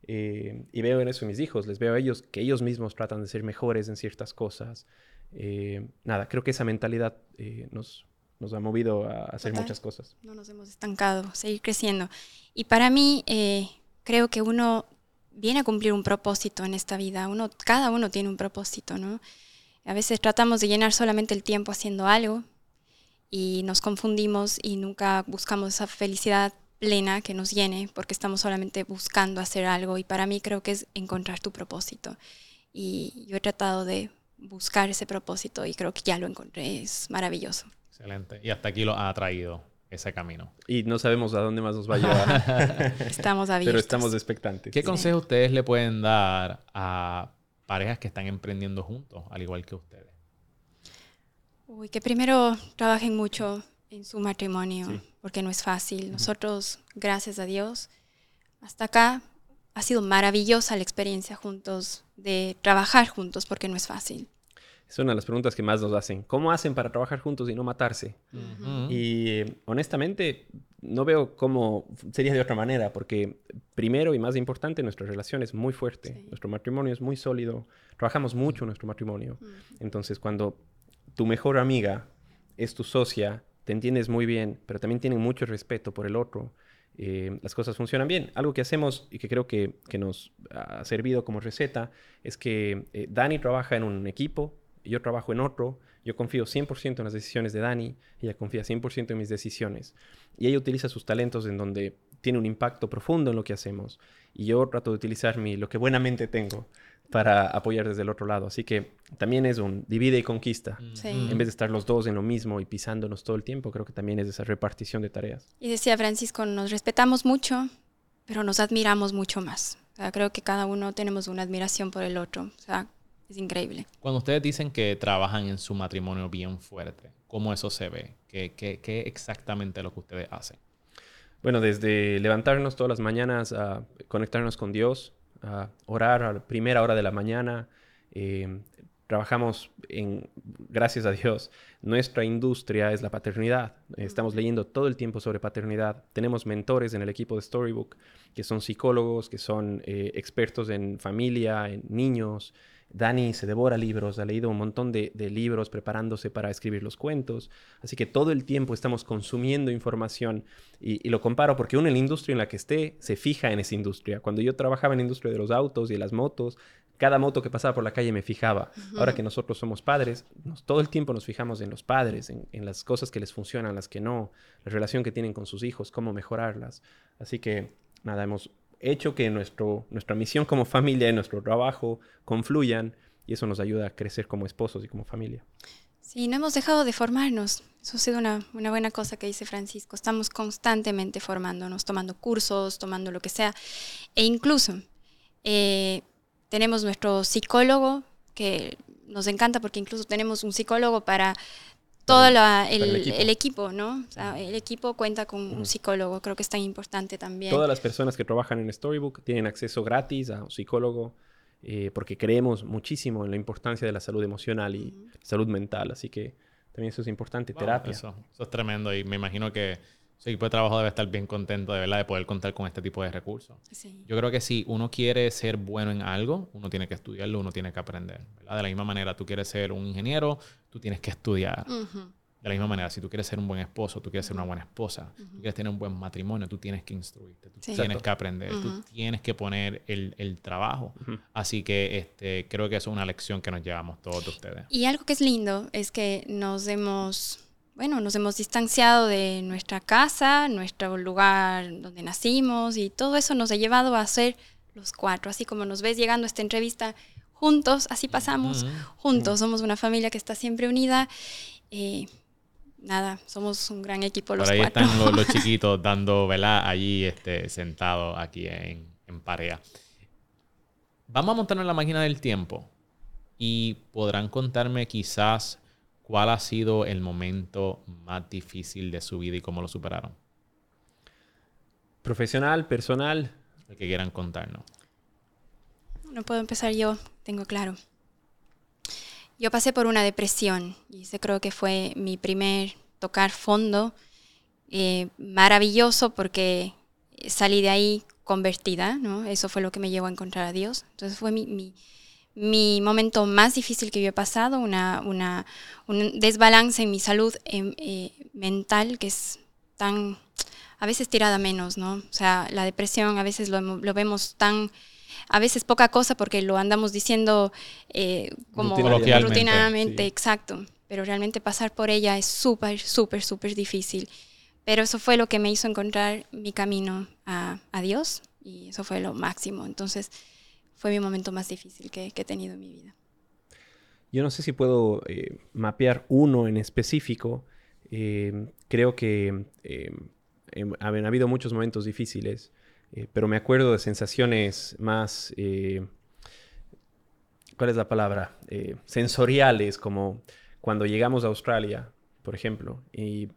Speaker 2: Eh, y veo en eso en mis hijos. Les veo a ellos que ellos mismos tratan de ser mejores en ciertas cosas. Eh, nada, creo que esa mentalidad eh, nos, nos ha movido a hacer
Speaker 3: Total.
Speaker 2: muchas cosas.
Speaker 3: No nos hemos estancado, seguir creciendo. Y para mí, eh, creo que uno viene a cumplir un propósito en esta vida. Uno, cada uno tiene un propósito, ¿no? A veces tratamos de llenar solamente el tiempo haciendo algo y nos confundimos y nunca buscamos esa felicidad plena que nos llene porque estamos solamente buscando hacer algo. Y para mí creo que es encontrar tu propósito. Y yo he tratado de buscar ese propósito y creo que ya lo encontré. Es maravilloso.
Speaker 1: Excelente. Y hasta aquí lo ha traído ese camino.
Speaker 2: Y no sabemos a dónde más nos va a llevar, [LAUGHS]
Speaker 3: Estamos abiertos.
Speaker 2: pero estamos expectantes.
Speaker 1: ¿Qué consejo ustedes le pueden dar a parejas que están emprendiendo juntos, al igual que ustedes?
Speaker 3: Uy, que primero trabajen mucho en su matrimonio,
Speaker 2: Sí.
Speaker 3: porque no es fácil. Nosotros, gracias a Dios, hasta acá ha sido maravillosa la experiencia juntos, de trabajar juntos, porque no es fácil.
Speaker 2: Es una de las preguntas que más nos hacen. ¿Cómo hacen para trabajar juntos y no matarse? Y honestamente, no veo cómo sería de otra manera, porque primero y más importante, nuestra relación es muy fuerte,
Speaker 3: Sí.
Speaker 2: nuestro matrimonio es muy sólido, trabajamos mucho en nuestro matrimonio. Entonces, cuando tu mejor amiga es tu socia, te entiendes muy bien, pero también tienen mucho respeto por el otro, eh, las cosas funcionan bien. Algo que hacemos y que creo que, nos ha servido como receta es que eh, Dani trabaja en un equipo, yo trabajo en otro, yo confío 100% en las decisiones de Dani, ella confía 100% en mis decisiones. Y ella utiliza sus talentos en donde tiene un impacto profundo en lo que hacemos. Y yo trato de utilizar mi, lo que buenamente tengo para apoyar desde el otro lado. Así que también es un divide y conquista. En vez de estar los dos en lo mismo y pisándonos todo el tiempo, creo que también es esa repartición de tareas.
Speaker 3: Y decía Francisco, nos respetamos mucho, pero nos admiramos mucho más. creo que cada uno tenemos una admiración por el otro. O sea, es increíble.
Speaker 1: Cuando ustedes dicen que trabajan en su matrimonio bien fuerte, ¿cómo eso se ve? ¿Qué, qué, exactamente lo que ustedes hacen?
Speaker 2: Bueno, desde levantarnos todas las mañanas a conectarnos con Dios, a orar a la primera hora de la mañana. Eh, trabajamos en, gracias a Dios, nuestra industria es la paternidad. Estamos leyendo todo el tiempo sobre paternidad. Tenemos mentores en el equipo de Storybook que son psicólogos, que son eh, expertos en familia, en niños, Dani se devora libros, ha leído un montón de, libros preparándose para escribir los cuentos, así que todo el tiempo estamos consumiendo información y, lo comparo porque uno en la industria en la que esté se fija en esa industria. Cuando yo trabajaba en la industria de los autos y de las motos, cada moto que pasaba por la calle me fijaba. Ahora que nosotros somos padres, todo el tiempo nos fijamos en los padres, en, en, las cosas que les funcionan, las que no, la relación que tienen con sus hijos, cómo mejorarlas. Así que nada, hemos hecho que nuestro, nuestra misión como familia y nuestro trabajo confluyan y eso nos ayuda a crecer como esposos y como familia.
Speaker 3: Sí, no hemos dejado de formarnos. Eso ha sido una, una, buena cosa que dice Francisco. Estamos constantemente formándonos, tomando cursos, tomando lo que sea. E incluso eh, tenemos nuestro psicólogo, que nos encanta porque incluso tenemos un psicólogo para todo el, equipo. ¿no? el equipo cuenta con un psicólogo, creo que es tan importante también.
Speaker 2: Todas las personas que trabajan en Storybook tienen acceso gratis a un psicólogo eh, porque creemos muchísimo en la importancia de la salud emocional y salud mental, así que también eso es importante, terapia.
Speaker 1: Eso, eso es tremendo y me imagino que su equipo de trabajo debe estar bien contento de verdad de poder contar con este tipo de recursos. Yo creo que si uno quiere ser bueno en algo, uno tiene que estudiarlo, uno tiene que aprender. De la misma manera, tú quieres ser un ingeniero, tú tienes que estudiar. De la misma manera, si tú quieres ser un buen esposo, tú quieres ser una buena esposa, tú quieres tener un buen matrimonio, tú tienes que instruirte, tú tienes que aprender, tú tienes que poner el, el trabajo. Así que este, creo que eso es una lección que nos llevamos todos de ustedes.
Speaker 3: Y algo que es lindo es que nos hemos bueno, nos hemos distanciado de nuestra casa, nuestro lugar donde nacimos y todo eso nos ha llevado a ser los cuatro, así como nos ves llegando a esta entrevista juntos, así pasamos juntos, somos una familia que está siempre unida. Eh, nada, somos un gran equipo los Por ahí
Speaker 1: están los, [LAUGHS] chiquitos dando, ¿verdad? Allí este, sentados aquí en, en Parea. Vamos a montarnos en la máquina del tiempo y podrán contarme quizás ¿Cuál ha sido el momento más difícil de su vida y cómo lo superaron?
Speaker 2: Profesional, personal.
Speaker 1: El que quieran contarnos.
Speaker 3: No puedo empezar yo, tengo claro. Yo pasé por una depresión y ese creo que fue mi primer tocar fondo. Eh, maravilloso porque salí de ahí convertida, ¿no? Eso fue lo que me llevó a encontrar a Dios. Entonces fue mi, mi mi momento más difícil que yo he pasado, una, una, un desbalance en mi salud em, eh, mental que es tan, a veces tirada menos, ¿no? O sea, la depresión a veces lo, lo vemos tan, a veces poca cosa porque lo andamos diciendo eh, como rutinariamente, exacto, pero realmente pasar por ella es súper, súper, súper difícil. Pero eso fue lo que me hizo encontrar mi camino a, a Dios y eso fue lo máximo. Entonces, fue mi momento más difícil que, he tenido en mi vida.
Speaker 2: Yo no sé si puedo eh, mapear uno en específico. Eh, creo que eh, em, han habido muchos momentos difíciles, pero me acuerdo de sensaciones más, ¿cuál es la palabra? sensoriales, como cuando llegamos a Australia, por ejemplo, y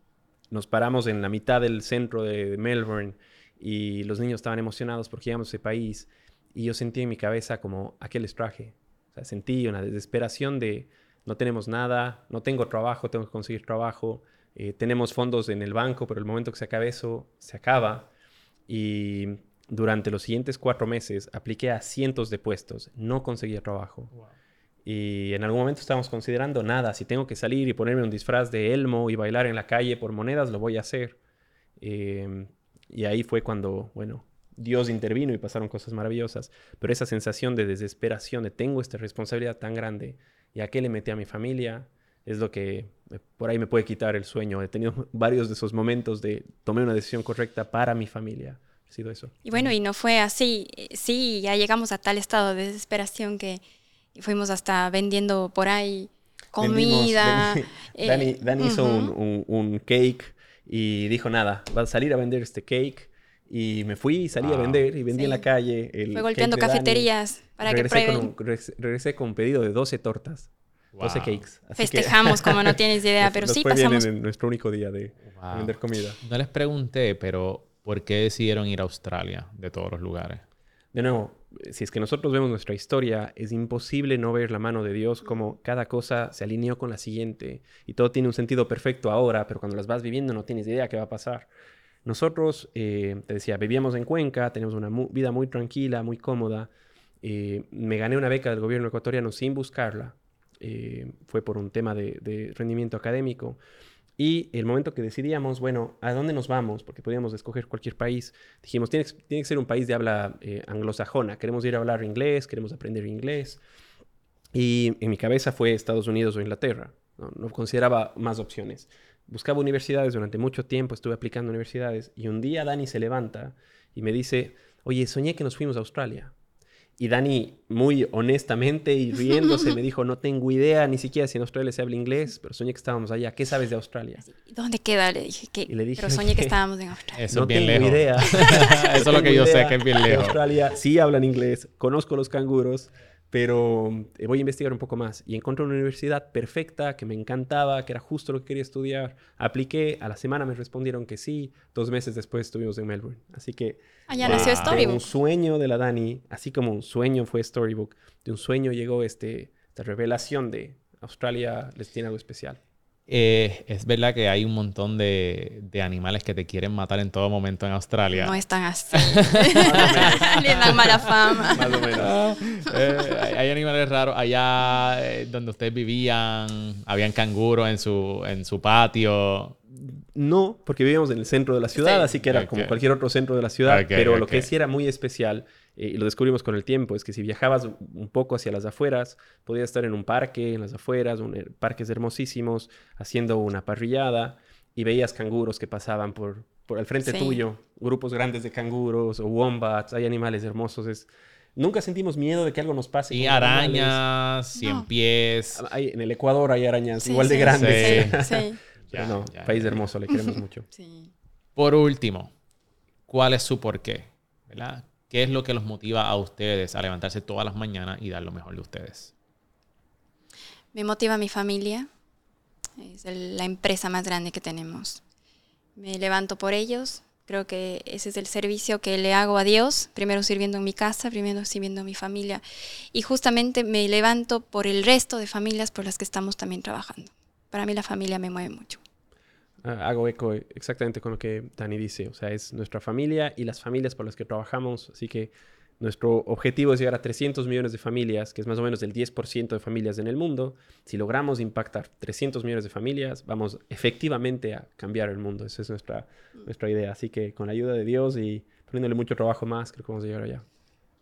Speaker 2: nos paramos en la mitad del centro de Melbourne y los niños estaban emocionados porque llegamos a ese país y yo sentí en mi cabeza como, ¿a qué les traje? O sea, sentí una desesperación de, no tenemos nada, no tengo trabajo, tengo que conseguir trabajo, eh, tenemos fondos en el banco, pero el momento que se acabe eso, se acaba. Y durante los siguientes cuatro meses apliqué a cientos de puestos, no conseguía trabajo. Y en algún momento estábamos considerando nada, si tengo que salir y ponerme un disfraz de Elmo y bailar en la calle por monedas, lo voy a hacer. Em, y ahí fue cuando, bueno, Dios intervino y pasaron cosas maravillosas. Pero esa sensación de desesperación, de tengo esta responsabilidad tan grande, ¿y a qué le metí a mi familia? Es lo que por ahí me puede quitar el sueño. He tenido [LAUGHS] varios de esos momentos de tomar una decisión correcta para mi familia. Ha sido eso.
Speaker 3: Y bueno, y no fue así. Sí, ya llegamos a tal estado de desesperación que fuimos hasta vendiendo por ahí comida. [LAUGHS]
Speaker 2: Eh, Dani, hizo un, un, cake y dijo, nada, va a salir a vender este cake. Y me fui y salí a vender y vendí en la calle.
Speaker 3: El Fue golpeando cafeterías para que prueben.
Speaker 2: Con regresé con un pedido de 12 tortas. 12 cakes.
Speaker 3: Festejamos, como no [LAUGHS] tienes idea, pero sí pasamos.
Speaker 2: en nuestro único día de vender comida.
Speaker 1: No les pregunté, pero ¿por qué decidieron ir a Australia de todos los lugares?
Speaker 2: De nuevo, si es que nosotros vemos nuestra historia, es imposible no ver la mano de Dios como cada cosa se alineó con la siguiente y todo tiene un sentido perfecto ahora, pero cuando las vas viviendo no tienes idea qué va a pasar. Nosotros, eh, te decía, vivíamos en Cuenca, tenemos una vida muy tranquila, muy cómoda. Eh, me gané una beca del gobierno ecuatoriano sin buscarla. Eh, fue por un tema de, rendimiento académico. Y el momento que decidíamos, bueno, ¿a dónde nos vamos? Porque podíamos escoger cualquier país. Dijimos, tiene, tiene que ser un país de habla anglosajona. Queremos ir a hablar inglés, queremos aprender inglés. Y en mi cabeza fue Estados Unidos o Inglaterra. no consideraba más opciones buscaba universidades durante mucho tiempo, estuve aplicando universidades y un día Dani se levanta y me dice, oye, soñé que nos fuimos a Australia. Y Dani, muy honestamente y riéndose, me [LAUGHS] dijo, no tengo idea ni siquiera si en Australia se habla inglés, pero soñé que estábamos allá. ¿Qué sabes de Australia?
Speaker 3: ¿Dónde queda? Le dije que... le dije, pero soñé que estábamos en Australia.
Speaker 1: Eso no es bien tengo lejos. idea. [LAUGHS] Eso es lo que yo sé, que es bien lejos.
Speaker 2: En Australia sí hablan inglés, conozco los canguros, pero eh, voy a investigar un poco más y encontré una universidad perfecta que me encantaba, que era justo lo que quería estudiar. Apliqué, a la semana me respondieron que sí, dos meses después estuvimos en Melbourne. Así que...
Speaker 3: Allá nació Storybook.
Speaker 2: un sueño de la Dani, así como un sueño fue Storybook, de un sueño llegó este, esta revelación de Australia les tiene algo especial.
Speaker 1: Eh, es verdad que hay un montón de, animales que te quieren matar en todo momento en Australia.
Speaker 3: No están así. [LAUGHS] Le dan [LAUGHS] mala fama. Más o menos. [LAUGHS]
Speaker 1: Eh, hay animales raros. Allá eh, donde ustedes vivían, habían canguros en su, en su patio.
Speaker 2: No, porque vivíamos en el centro de la ciudad, así que era como cualquier otro centro de la ciudad. pero lo que sí era muy especial eh, y lo descubrimos con el tiempo, es que si viajabas un poco hacia las afueras, podías estar en un parque, en las afueras, un, parques hermosísimos, haciendo una parrillada y veías canguros que pasaban por, por el frente tuyo, grupos grandes de canguros o wombats, hay animales hermosos, es... Nunca sentimos miedo de que algo nos pase.
Speaker 1: Y arañas, cien pies.
Speaker 2: Hay, en el Ecuador hay arañas igual de grandes. Sí, [LAUGHS] no, país hermoso, le queremos [LAUGHS] mucho.
Speaker 1: Por último, ¿cuál es su porqué? ¿Verdad? ¿Qué es lo que los motiva a ustedes a levantarse todas las mañanas y dar lo mejor de ustedes?
Speaker 3: Me motiva mi familia. Es la empresa más grande que tenemos. Me levanto por ellos. Creo que ese es el servicio que le hago a Dios, primero sirviendo en mi casa, primero sirviendo a mi familia. Y justamente me levanto por el resto de familias por las que estamos también trabajando. Para mí la familia me mueve mucho.
Speaker 2: Ah, hago eco exactamente con lo que Dani dice. O sea, es nuestra familia y las familias por las que trabajamos. Así que nuestro objetivo es llegar a 300 millones de familias, que es más o menos el 10% de familias en el mundo. Si logramos impactar 300 millones de familias, vamos efectivamente a cambiar el mundo. Esa es nuestra, nuestra idea. Así que con la ayuda de Dios y poniéndole mucho trabajo más, creo que vamos a llegar allá.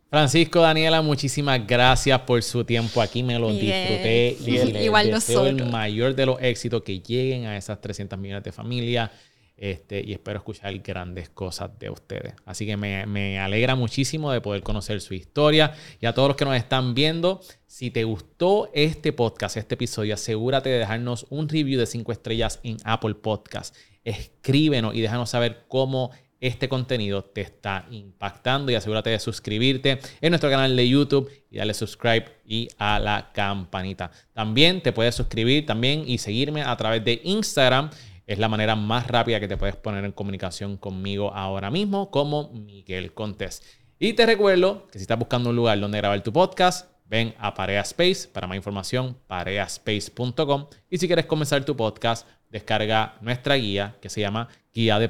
Speaker 1: Francisco, Daniela, muchísimas gracias por su tiempo aquí. Me lo disfruté [LAUGHS] y Igual deseo el mayor de los éxitos que lleguen a esas 300 millones de familias. Este, y espero escuchar grandes cosas de ustedes. Así que me, alegra muchísimo de poder conocer su historia. Y a todos los que nos están viendo, si te gustó este podcast, este episodio, asegúrate de dejarnos un review de 5 estrellas en Apple Podcast. Escríbenos y déjanos saber cómo este contenido te está impactando y asegúrate de suscribirte en nuestro canal de YouTube y darle subscribe y a la campanita. También te puedes suscribir también y seguirme a través de Instagram. Es la manera más rápida que te puedes poner en comunicación conmigo ahora mismo como Miguel Contés. Y te recuerdo que si estás buscando un lugar donde grabar tu podcast, ven a Parea Space. Para más información, pareaspace.com. Y si quieres comenzar tu podcast, descarga nuestra guía que se llama Guía de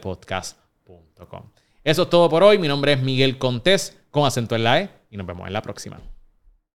Speaker 1: eso es todo por hoy. Mi nombre es Miguel Contés con acento en la E y nos vemos en la próxima.